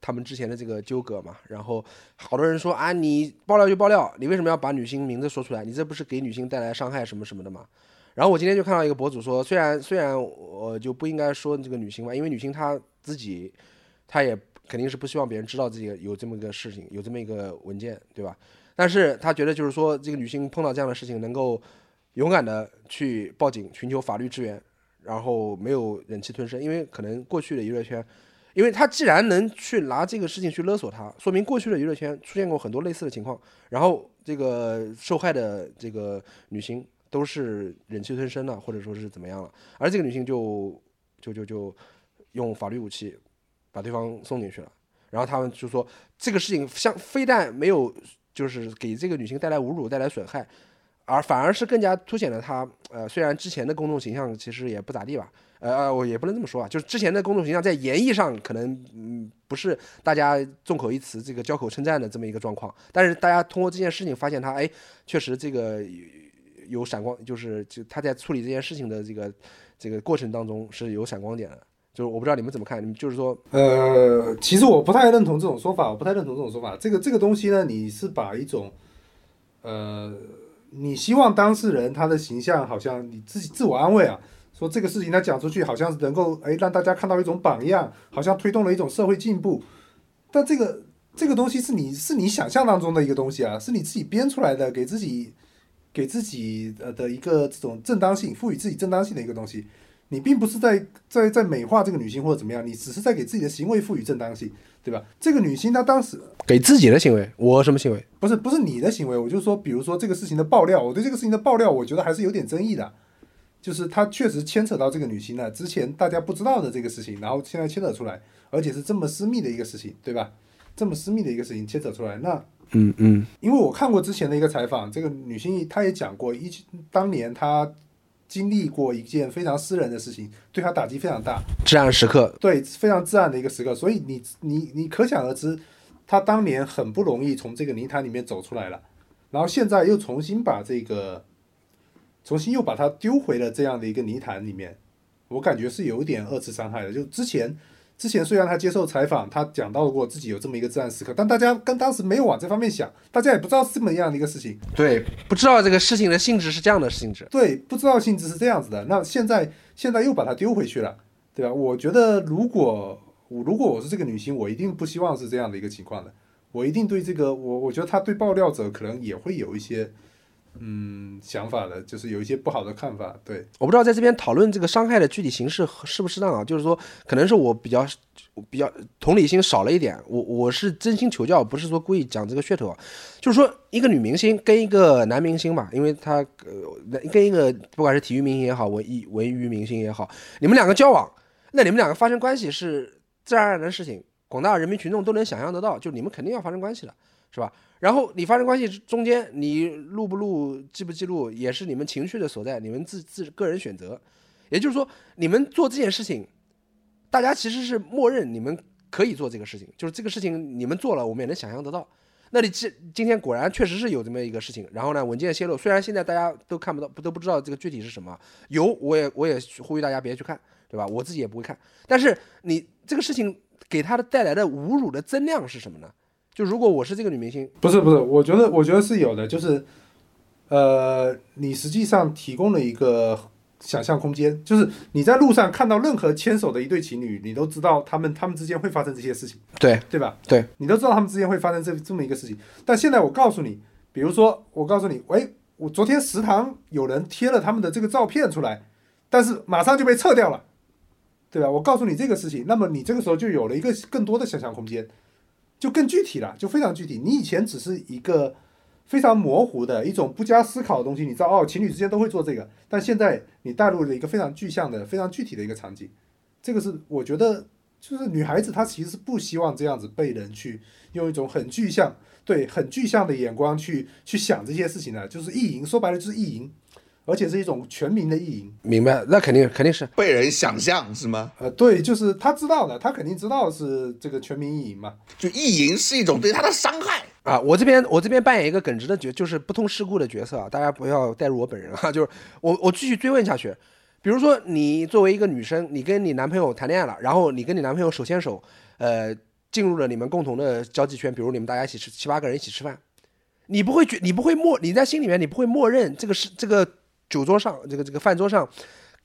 他们之前的这个纠葛嘛？然后好多人说啊，你爆料就爆料，你为什么要把女星名字说出来？你这不是给女性带来伤害什么什么的吗？然后我今天就看到一个博主说，虽然虽然我就不应该说这个女星吧，因为女星她自己，她也肯定是不希望别人知道自己有这么一个事情，有这么一个文件，对吧？但是她觉得就是说，这个女性碰到这样的事情，能够勇敢的去报警，寻求法律支援，然后没有忍气吞声，因为可能过去的娱乐圈，因为她既然能去拿这个事情去勒索她，说明过去的娱乐圈出现过很多类似的情况，然后这个受害的这个女星都是忍气吞声了，或者说是怎么样了，而这个女性就就就就用法律武器把对方送进去了，然后他们就说这个事情像非但没有就是给这个女性带来侮辱、带来损害，而反而是更加凸显了她呃虽然之前的公众形象其实也不咋地吧，呃呃我也不能这么说啊，就是之前的公众形象在演绎上可能嗯不是大家众口一词这个交口称赞的这么一个状况，但是大家通过这件事情发现她哎确实这个有闪光，就是就他在处理这件事情的这个这个过程当中是有闪光点的，就是我不知道你们怎么看，你们就是说呃，其实我不太认同这种说法，我不太认同这种说法。这个这个东西呢，你是把一种，呃，你希望当事人他的形象好像你自己自我安慰啊，说这个事情他讲出去，好像能够哎让大家看到一种榜样，好像推动了一种社会进步。但这个这个东西是你是你想象当中的一个东西啊，是你自己编出来的，给自己给自己呃的一个这种正当性，赋予自己正当性的一个东西。你并不是在在在美化这个女性或者怎么样，你只是在给自己的行为赋予正当性，对吧？这个女性她当时给自己的行为，我什么行为？不是不是你的行为，我就说，比如说这个事情的爆料，我对这个事情的爆料，我觉得还是有点争议的，就是它确实牵扯到这个女性的之前大家不知道的这个事情，然后现在牵扯出来，而且是这么私密的一个事情，对吧？这么私密的一个事情牵扯出来，那嗯嗯。因为我看过之前的一个采访，这个女性她也讲过，一当年她经历过一件非常私人的事情，对她打击非常大，至暗时刻，对，非常至暗的一个时刻，所以你你你可想而知，她当年很不容易从这个泥潭里面走出来了，然后现在又重新把这个，重新又把她丢回了这样的一个泥潭里面，我感觉是有点二次伤害的。就之前之前虽然他接受采访，他讲到过自己有这么一个自然时刻，但大家跟当时没有往这方面想，大家也不知道是这么样的一个事情，对，不知道这个事情的性质是这样的性质。对，不知道性质是这样子的。那现在现在又把它丢回去了，对吧？我觉得如果我如果我是这个女星，我一定不希望是这样的一个情况的。我一定对这个我我觉得他对爆料者可能也会有一些嗯想法的，就是有一些不好的看法。对，我不知道在这边讨论这个伤害的具体形式适不适当啊？就是说，可能是我比较比较同理心少了一点。我我是真心求教，不是说故意讲这个噱头。就是说，一个女明星跟一个男明星吧，因为他呃跟一个不管是体育明星也好，文艺文娱明星也好，你们两个交往，那你们两个发生关系是自然而然的事情，广大人民群众都能想象得到，就你们肯定要发生关系的，是吧？然后你发生关系中间，你录不录、记不记录，也是你们情绪的所在，你们自自个人选择。也就是说，你们做这件事情，大家其实是默认你们可以做这个事情，就是这个事情你们做了，我们也能想象得到。那你今今天果然确实是有这么一个事情，然后呢，文件泄露，虽然现在大家都看不到，不都不知道这个具体是什么，有我也我也呼吁大家别去看，对吧？我自己也不会看。但是你这个事情给他的带来的侮辱的增量是什么呢？就如果我是这个女明星，不是不是，我觉得我觉得是有的，就是呃，你实际上提供了一个想象空间，就是你在路上看到任何牵手的一对情侣，你都知道他们他们之间会发生这些事情，对对吧？对，你都知道他们之间会发生这这么一个事情。但现在我告诉你，比如说我告诉你，喂，我昨天食堂有人贴了他们的这个照片出来，但是马上就被撤掉了，对吧？我告诉你这个事情，那么你这个时候就有了一个更多的想象空间。就更具体了，就非常具体。你以前只是一个非常模糊的一种不加思考的东西，你知道哦，情侣之间都会做这个。但现在你带入了一个非常具象的、非常具体的一个场景，这个是我觉得就是女孩子她其实是不希望这样子被人去用一种很具象、对很具象的眼光去去想这些事情的，就是意淫，说白了就是意淫。而且是一种全民的意淫，明白？那肯定肯定是被人想象是吗？呃，对，就是他知道的，他肯定知道是这个全民意淫嘛。就意淫是一种对他的伤害啊！我这边我这边扮演一个耿直的角，就是不通世故的角色啊，大家不要带入我本人啊。就是我我继续追问下去，比如说你作为一个女生，你跟你男朋友谈恋爱了，然后你跟你男朋友手牵手，呃，进入了你们共同的交际圈，比如你们大家一起吃七八个人一起吃饭，你不会觉你不会默你在心里面你不会默认这个是这个。酒桌上，这个这个饭桌上，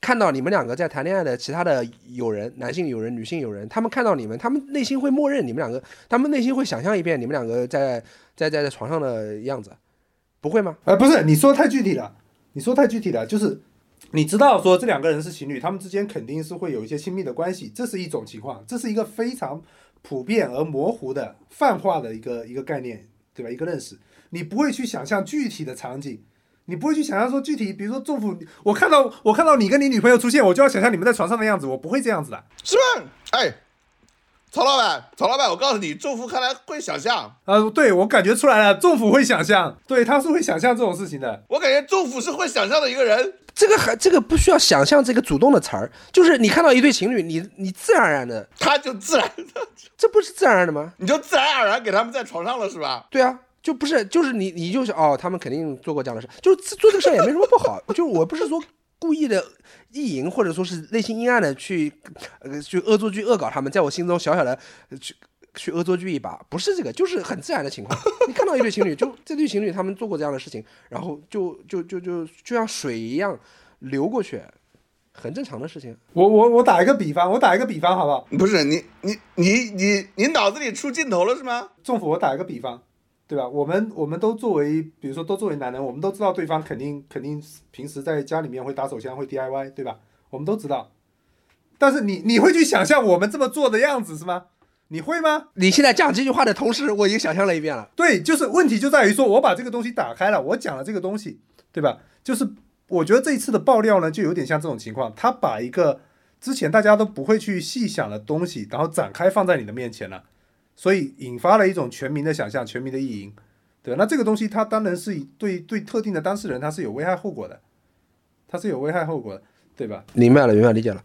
看到你们两个在谈恋爱的其他的友人，男性友人、女性友人，他们看到你们，他们内心会默认你们两个，他们内心会想象一遍你们两个在在在在床上的样子，不会吗？呃，不是，你说太具体了，你说太具体了，就是你知道说这两个人是情侣，他们之间肯定是会有一些亲密的关系，这是一种情况，这是一个非常普遍而模糊的泛化的一个一个概念，对吧？一个认识，你不会去想象具体的场景。你不会去想象说具体，比如说政府，我看到我看到你跟你女朋友出现，我就要想象你们在床上的样子，我不会这样子的，是吧？哎，曹老板，曹老板，我告诉你，政府看来会想象。呃，对我感觉出来了，政府会想象，对，他是会想象这种事情的。我感觉政府是会想象的一个人。这个还这个不需要想象这个主动的词儿，就是你看到一对情侣，你你自然而然的，他就自然的，这不是自然而然的吗？你就自然而然给他们在床上了，是吧？对啊。就不是，就是你，你就是哦，他们肯定做过这样的事，就是做这个事儿也没什么不好。就是我不是说故意的意淫，或者说是内心阴暗的去，呃，去恶作剧恶搞他们，在我心中小小的去去恶作剧一把，不是这个，就是很自然的情况。你看到一对情侣，就这对情侣他们做过这样的事情，然后就就就就就像水一样流过去，很正常的事情。我我我打一个比方，我打一个比方好不好？不是你你你你你脑子里出镜头了是吗？政府，我打一个比方。对吧？我们我们都作为，比如说都作为男人，我们都知道对方肯定肯定平时在家里面会打手枪，会 DIY，对吧？我们都知道。但是你你会去想象我们这么做的样子是吗？你会吗？你现在讲这句话的同时，我已经想象了一遍了。对，就是问题就在于说，我把这个东西打开了，我讲了这个东西，对吧？就是我觉得这一次的爆料呢，就有点像这种情况，他把一个之前大家都不会去细想的东西，然后展开放在你的面前了。所以引发了一种全民的想象，全民的意淫，对那这个东西它当然是对对特定的当事人它是有危害后果的，它是有危害后果的，对吧？明白了，明白理解了，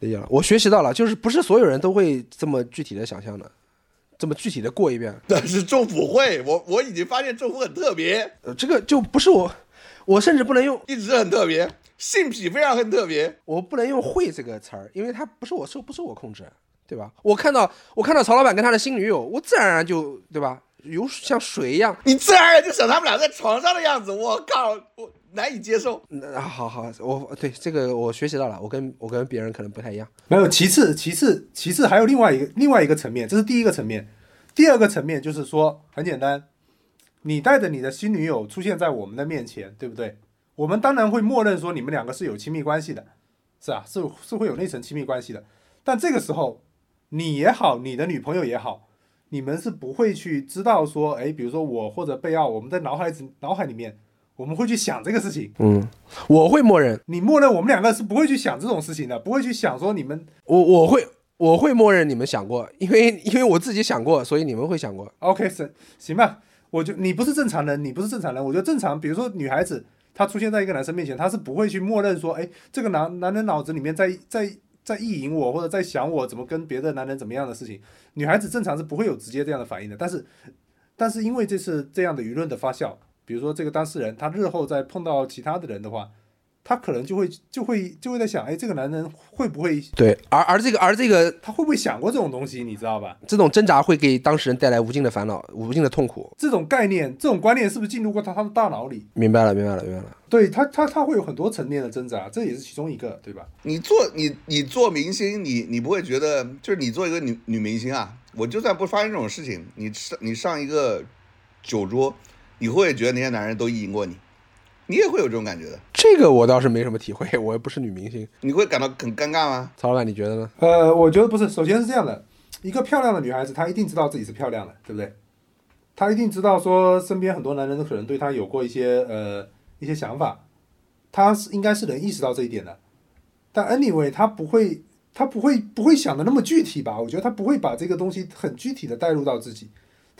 理解了。我学习到了，就是不是所有人都会这么具体的想象的，这么具体的过一遍。但是政府会，我我已经发现政府很特别。呃，这个就不是我，我甚至不能用，一直很特别，性癖非常很特别。我不能用“会”这个词儿，因为它不是我受，不受我控制。对吧？我看到我看到曹老板跟他的新女友，我自然而然就对吧，有像水一样。你自然而然就想他们俩在床上的样子，我靠，我难以接受。嗯啊，好好，我对这个我学习到了，我跟我跟别人可能不太一样。没有，其次，其次，其次还有另外一个另外一个层面，这是第一个层面。第二个层面就是说，很简单，你带着你的新女友出现在我们的面前，对不对？我们当然会默认说你们两个是有亲密关系的，是啊，是是会有那层亲密关系的。但这个时候，你也好，你的女朋友也好，你们是不会去知道说，哎，比如说我或者贝奥，我们在脑海子脑海里面，我们会去想这个事情。嗯，我会默认，你默认我们两个是不会去想这种事情的，不会去想说你们我我会我会默认你们想过，因为因为我自己想过，所以你们会想过。OK，行行吧，我就你不是正常人，你不是正常人。我觉得正常，比如说女孩子，她出现在一个男生面前，她是不会去默认说，哎，这个男男人脑子里面在在在意淫我，或者在想我怎么跟别的男人怎么样的事情。女孩子正常是不会有直接这样的反应的。但是，但是因为这次这样的舆论的发酵，比如说这个当事人，他日后再碰到其他的人的话，他可能就会就会就会在想，哎，这个男人会不会对，而而这个而这个他会不会想过这种东西，你知道吧？这种挣扎会给当事人带来无尽的烦恼、无尽的痛苦。这种概念、这种观念是不是进入过他他的大脑里？明白了，明白了，明白了。对他，他他会有很多层面的挣扎，这也是其中一个，对吧？你做你你做明星，你你不会觉得就是你做一个女女明星啊，我就算不发生这种事情，你上你上一个酒桌，你会不会觉得那些男人都意淫过你？你也会有这种感觉的，这个我倒是没什么体会，我又不是女明星。你会感到很尴尬吗？曹老板，你觉得呢？呃，我觉得不是。首先是这样的，一个漂亮的女孩子，她一定知道自己是漂亮的，对不对？她一定知道说身边很多男人都可能对她有过一些呃一些想法，她是应该是能意识到这一点的。但 anyway，她不会，她不会不会想的那么具体吧？我觉得她不会把这个东西很具体的带入到自己。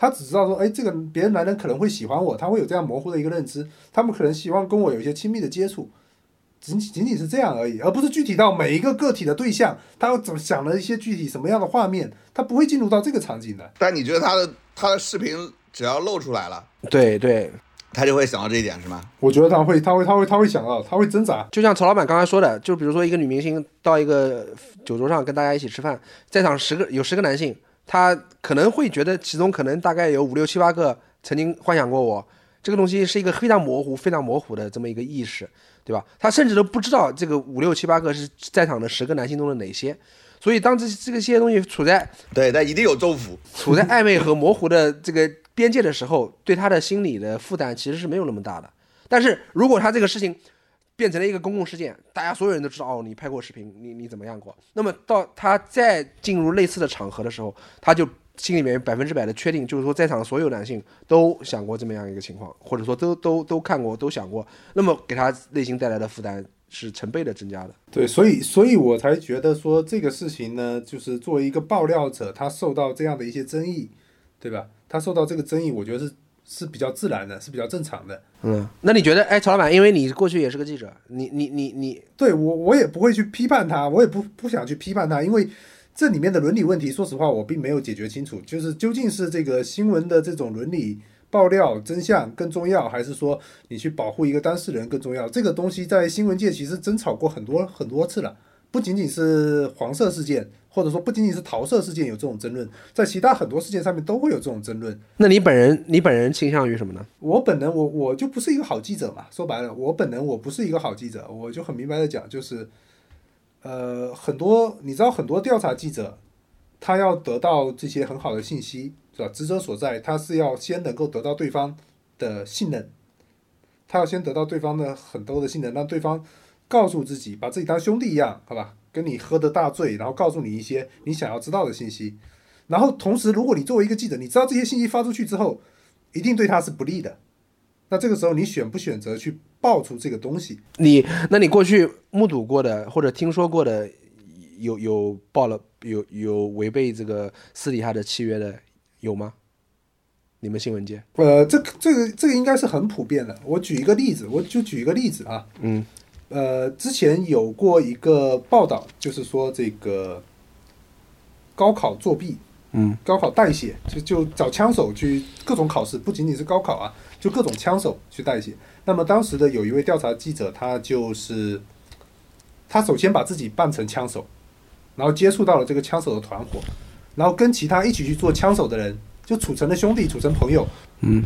他只知道说，哎，这个别的男人可能会喜欢我，他会有这样模糊的一个认知，他们可能希望跟我有一些亲密的接触，仅仅仅仅是这样而已，而不是具体到每一个个体的对象，他要怎么想了一些具体什么样的画面，他不会进入到这个场景的。但你觉得他的他的视频只要露出来了，对对，他就会想到这一点是吗？我觉得他会，他会，他会，他会想到，他会挣扎。就像曹老板刚才说的，就比如说一个女明星到一个酒桌上跟大家一起吃饭，在场十个有十个男性，他可能会觉得其中可能大概有五六七八个曾经幻想过我，这个东西是一个非常模糊、非常模糊的这么一个意识，对吧？他甚至都不知道这个五六七八个是在场的十个男性中的哪些，所以当这这个些东西处在对，但一定有州府。处在暧昧和模糊的这个边界的时候，对他的心理的负担其实是没有那么大的。但是如果他这个事情变成了一个公共事件，大家所有人都知道哦，你拍过视频，你你怎么样过？那么到他再进入类似的场合的时候，他就心里面百分之百的确定，就是说在场所有男性都想过这么样一个情况，或者说都都都看过，都想过，那么给他内心带来的负担是成倍的增加的。对，所以，所以我才觉得说这个事情呢，就是作为一个爆料者，他受到这样的一些争议，对吧？他受到这个争议，我觉得是是比较自然的，是比较正常的。嗯，那你觉得，哎，曹老板，因为你过去也是个记者，你你你你，对我，我也不会去批判他，我也不不想去批判他，因为这里面的伦理问题，说实话，我并没有解决清楚。就是究竟是这个新闻的这种伦理爆料真相更重要，还是说你去保护一个当事人更重要？这个东西在新闻界其实争吵过很多很多次了，不仅仅是黄色事件，或者说不仅仅是桃色事件有这种争论，在其他很多事件上面都会有这种争论。那你本人你本人倾向于什么呢？我本人我我就不是一个好记者嘛，说白了，我本人我不是一个好记者，我就很明白的讲，就是，呃，很多你知道很多调查记者，他要得到这些很好的信息，是吧？职责所在，他是要先能够得到对方的信任，他要先得到对方的很多的信任，让对方告诉自己，把自己当兄弟一样，好吧？跟你喝的大醉，然后告诉你一些你想要知道的信息，然后同时，如果你作为一个记者，你知道这些信息发出去之后，一定对他是不利的，那这个时候你选不选择去爆出这个东西？你那你过去目睹过的或者听说过的，有有报了有有违背这个私底下的契约的有吗？你们新闻界？呃，这个这个这个应该是很普遍的。我举一个例子，我就举一个例子啊，嗯呃，之前有过一个报道，就是说这个高考作弊，嗯高考代写，就就找枪手去各种考试，不仅仅是高考啊，就各种枪手去代写。那么当时的有一位调查记者，他就是他首先把自己扮成枪手，然后接触到了这个枪手的团伙，然后跟其他一起去做枪手的人就处成了兄弟，处成朋友。嗯，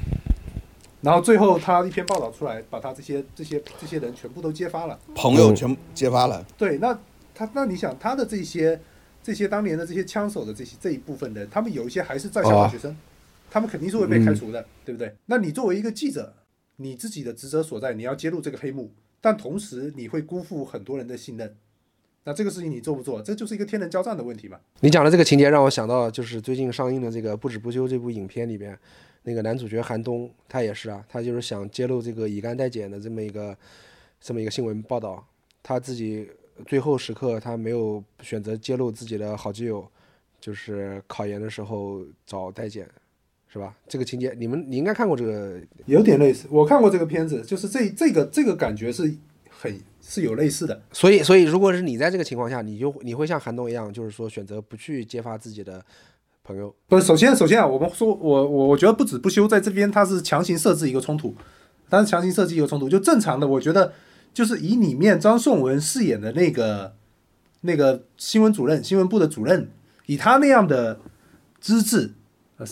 然后最后他一篇报道出来，把他这些这些这些人全部都揭发了。朋友全揭发了，对，那他那你想他的这些这些当年的这些枪手的这些这一部分人，他们有一些还是在校大学生，他们肯定是会被开除的，对不对？那你作为一个记者，你自己的职责所在，你要揭露这个黑幕，但同时你会辜负很多人的信任。那这个事情你做不做？这就是一个天人交战的问题嘛。你讲的这个情节让我想到，就是最近上映的这个《不止不休》这部影片里边，那个男主角韩东，他也是啊，他就是想揭露这个乙肝代检的这么一个这么一个新闻报道，他自己最后时刻他没有选择揭露自己的好基友，就是考研的时候找代检，是吧？这个情节你们你应该看过这个，有点类似，我看过这个片子，就是这这个这个感觉是很是有类似的。所以所以如果是你在这个情况下，你就你会像韩东一样，就是说选择不去揭发自己的朋友，不是，首先首先啊，我们说，我我我觉得不止不休在这边，他是强行设置一个冲突，他是强行设计一个冲突，就正常的，我觉得就是以里面张颂文饰演的那个那个新闻主任，新闻部的主任，以他那样的资质，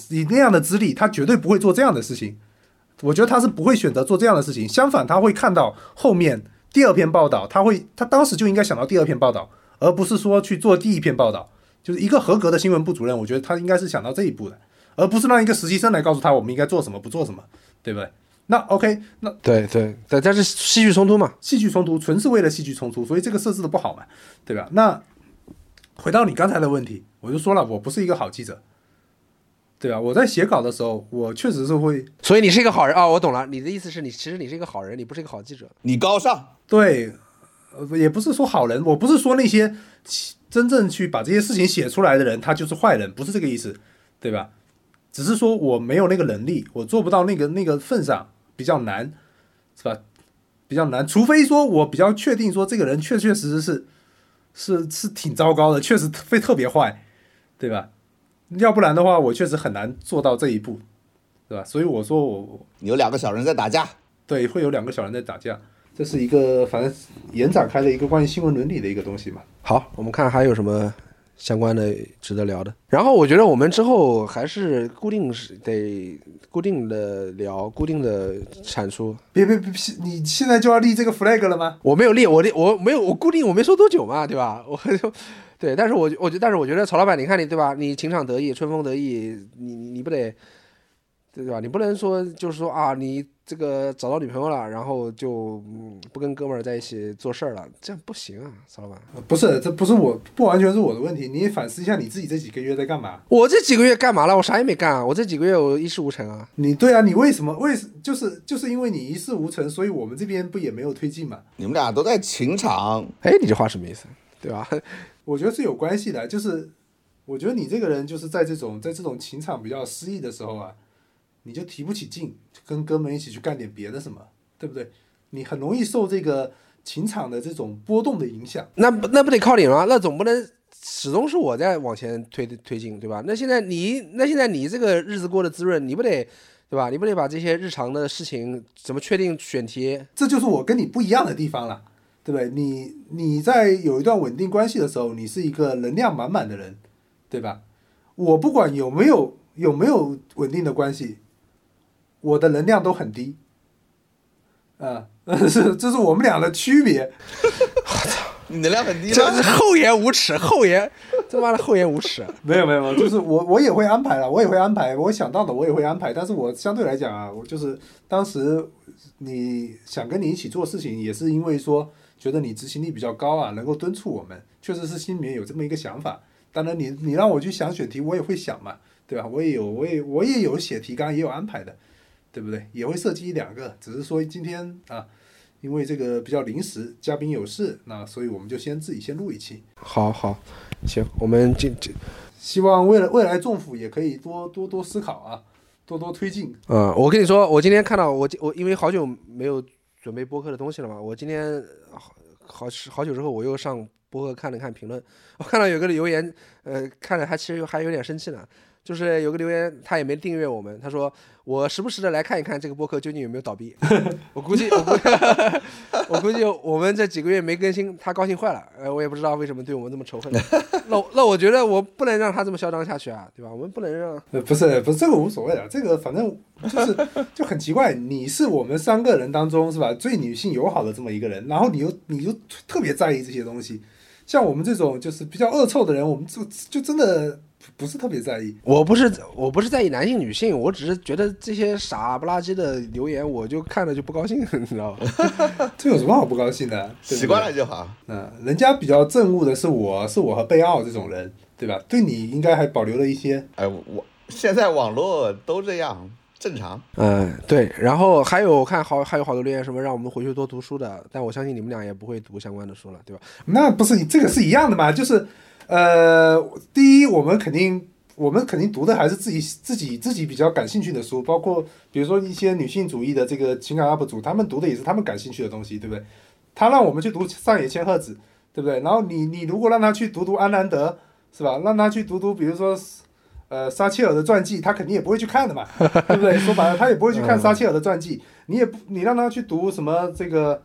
以那样的资历，他绝对不会做这样的事情。我觉得他是不会选择做这样的事情，相反，他会看到后面第二篇报道，他会他当时就应该想到第二篇报道，而不是说去做第一篇报道。就是一个合格的新闻部主任，我觉得他应该是想到这一步的，而不是让一个实习生来告诉他我们应该做什么，不做什么，对不对？那 OK，那对对对，但是戏剧冲突嘛，戏剧冲突纯是为了戏剧冲突，所以这个设置的不好嘛，对吧？那回到你刚才的问题，我就说了，我不是一个好记者，对吧？我在写稿的时候，我确实是会所以你是一个好人啊、我懂了，你的意思是你其实你是一个好人，你不是一个好记者。你高尚，对，呃，也不是说好人，我不是说那些其真正去把这些事情写出来的人，他就是坏人，不是这个意思，对吧？只是说我没有那个能力，我做不到那个那个份上，比较难，是吧？比较难，除非说我比较确定说这个人确确实实是是是挺糟糕的，确实非特别坏，对吧？要不然的话，我确实很难做到这一步，对吧？所以我说我我有两个小人在打架，对，会有两个小人在打架，这是一个反正延展开的一个关于新闻伦理的一个东西嘛。好，我们看还有什么相关的值得聊的。然后我觉得我们之后还是固定是得固定的聊，固定的产出。别别别，你现在就要立这个 flag 了吗？我没有立，我立我没有我固定，我没说多久嘛，对吧？我就对，但是我我觉但是我觉得曹老板，你看你对吧？你情场得意，春风得意，你你你不得对吧？你不能说就是说啊，你这个找到女朋友了，然后就、嗯、不跟哥们儿在一起做事儿了，这样不行啊，曹老板。不是，这不是我，不完全是我的问题。你也反思一下你自己这几个月在干嘛？我这几个月干嘛了？我啥也没干啊！我这几个月我一事无成啊。你对啊，你为什么为就是就是因为你一事无成，所以我们这边不也没有推进嘛？你们俩都在情场，哎，你这话什么意思？对吧？我觉得是有关系的，就是我觉得你这个人就是在这种在这种情场比较失意的时候啊，你就提不起劲，跟哥们一起去干点别的什么，对不对？你很容易受这个情场的这种波动的影响。那不那不得靠你吗？那总不能始终是我在往前推推进，对吧？那现在你那现在你这个日子过得滋润，你不得对吧？你不得把这些日常的事情怎么确定选题？这就是我跟你不一样的地方了，对不对？你你在有一段稳定关系的时候，你是一个能量满满的人，对吧？我不管有没有有没有稳定的关系，我的能量都很低，啊、是这是我们俩的区别。你能量很低这吗？是厚颜无耻，厚颜，他妈的厚颜无耻。没有没有没有，就是我我也会安排了，我也会安排，我想到的我也会安排，但是我相对来讲啊，我就是当时你想跟你一起做事情，也是因为说觉得你执行力比较高啊，能够敦促我们，确实是心里面有这么一个想法。当然你你让我去想选题，我也会想嘛，对吧？我也有我也我也有写提纲，也有安排的，对不对？也会涉及一两个，只是说今天啊。因为这个比较临时，嘉宾有事，那所以我们就先自己先录一期。好好，行，我们这这，希望未来未来政府也可以多多多思考啊，多多推进。嗯，我跟你说，我今天看到我我因为好久没有准备播客的东西了嘛，我今天好好好久之后我又上播客看了看评论，我看到有个留言，呃，看了还其实还有点生气呢。就是有个留言，他也没订阅我们，他说我时不时的来看一看这个播客究竟有没有倒闭。我估计，我估计，我估计我们这几个月没更新，他高兴坏了。呃，我也不知道为什么对我们这么仇恨。那那我觉得我不能让他这么嚣张下去啊，对吧？我们不能让。呃，不是不是这个无所谓的，这个反正就是就很奇怪，你是我们三个人当中是吧最女性友好的这么一个人，然后你又你又特别在意这些东西，像我们这种就是比较恶臭的人，我们就就真的不是特别在意。我不是我不是在意男性女性，我只是觉得这些傻不拉几的留言，我就看了就不高兴，你知道吧？这有什么好不高兴的？对对习惯了。就好。嗯，人家比较憎恶的是我，是我和贝奥这种人，对吧？对你应该还保留了一些。哎，我现在网络都这样，正常。嗯，对。然后还有我看好还有好多留言什么让我们回去多读书的，但我相信你们俩也不会读相关的书了，对吧？那不是这个是一样的嘛？就是，呃，第一，我们肯定我们肯定读的还是自己自己自己比较感兴趣的书，包括比如说一些女性主义的这个情感 UP 主，他们读的也是他们感兴趣的东西，对不对？他让我们去读上野千鹤子，对不对？然后你你如果让他去读读安南德，是吧？让他去读读，比如说。呃，撒切尔的传记，他肯定也不会去看的嘛，对不对？说白了，他也不会去看撒切尔的传记。你也不，你让他去读什么这个，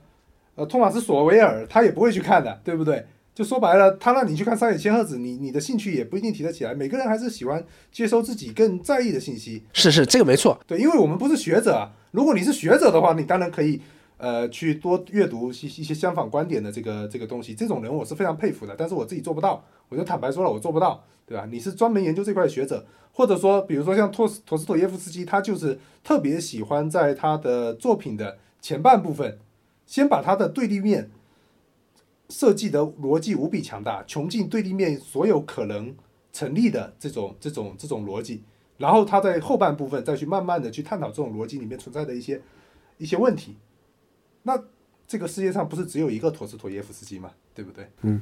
呃，托马斯索维尔，他也不会去看的，对不对？就说白了，他让你去看山野千鹤子，你你的兴趣也不一定提得起来。每个人还是喜欢接收自己更在意的信息，是是，这个没错。对，因为我们不是学者啊。如果你是学者的话，你当然可以，呃，去多阅读一一些相反观点的这个这个东西。这种人我是非常佩服的，但是我自己做不到。我就坦白说了，我做不到，对吧？你是专门研究这块的学者，或者说，比如说像托斯陀思妥耶夫斯基，他就是特别喜欢在他的作品的前半部分，先把他的对立面设计的逻辑无比强大，穷尽对立面所有可能成立的这种这种这种逻辑，然后他在后半部分再去慢慢的去探讨这种逻辑里面存在的一些一些问题。那这个世界上不是只有一个陀思妥耶夫斯基吗？对不对？嗯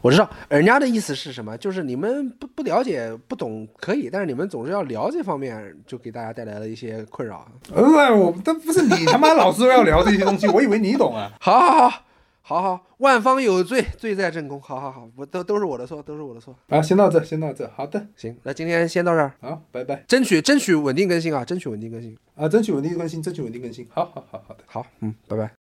我知道人家的意思是什么，就是你们不不了解、不懂可以，但是你们总是要聊这方面，就给大家带来了一些困扰。呃，我这不是你他妈老是要聊这些东西，我以为你懂啊。好 好好，好好，万方有罪，罪在正宫。好好好，我都都是我的错，都是我的错。啊，先到这，先到这，好的，行，那今天先到这儿，好，拜拜。争取争取稳定更新啊，争取稳定更新。啊，争取稳定更新，争取稳定更新。好好好好的。好，嗯，拜拜。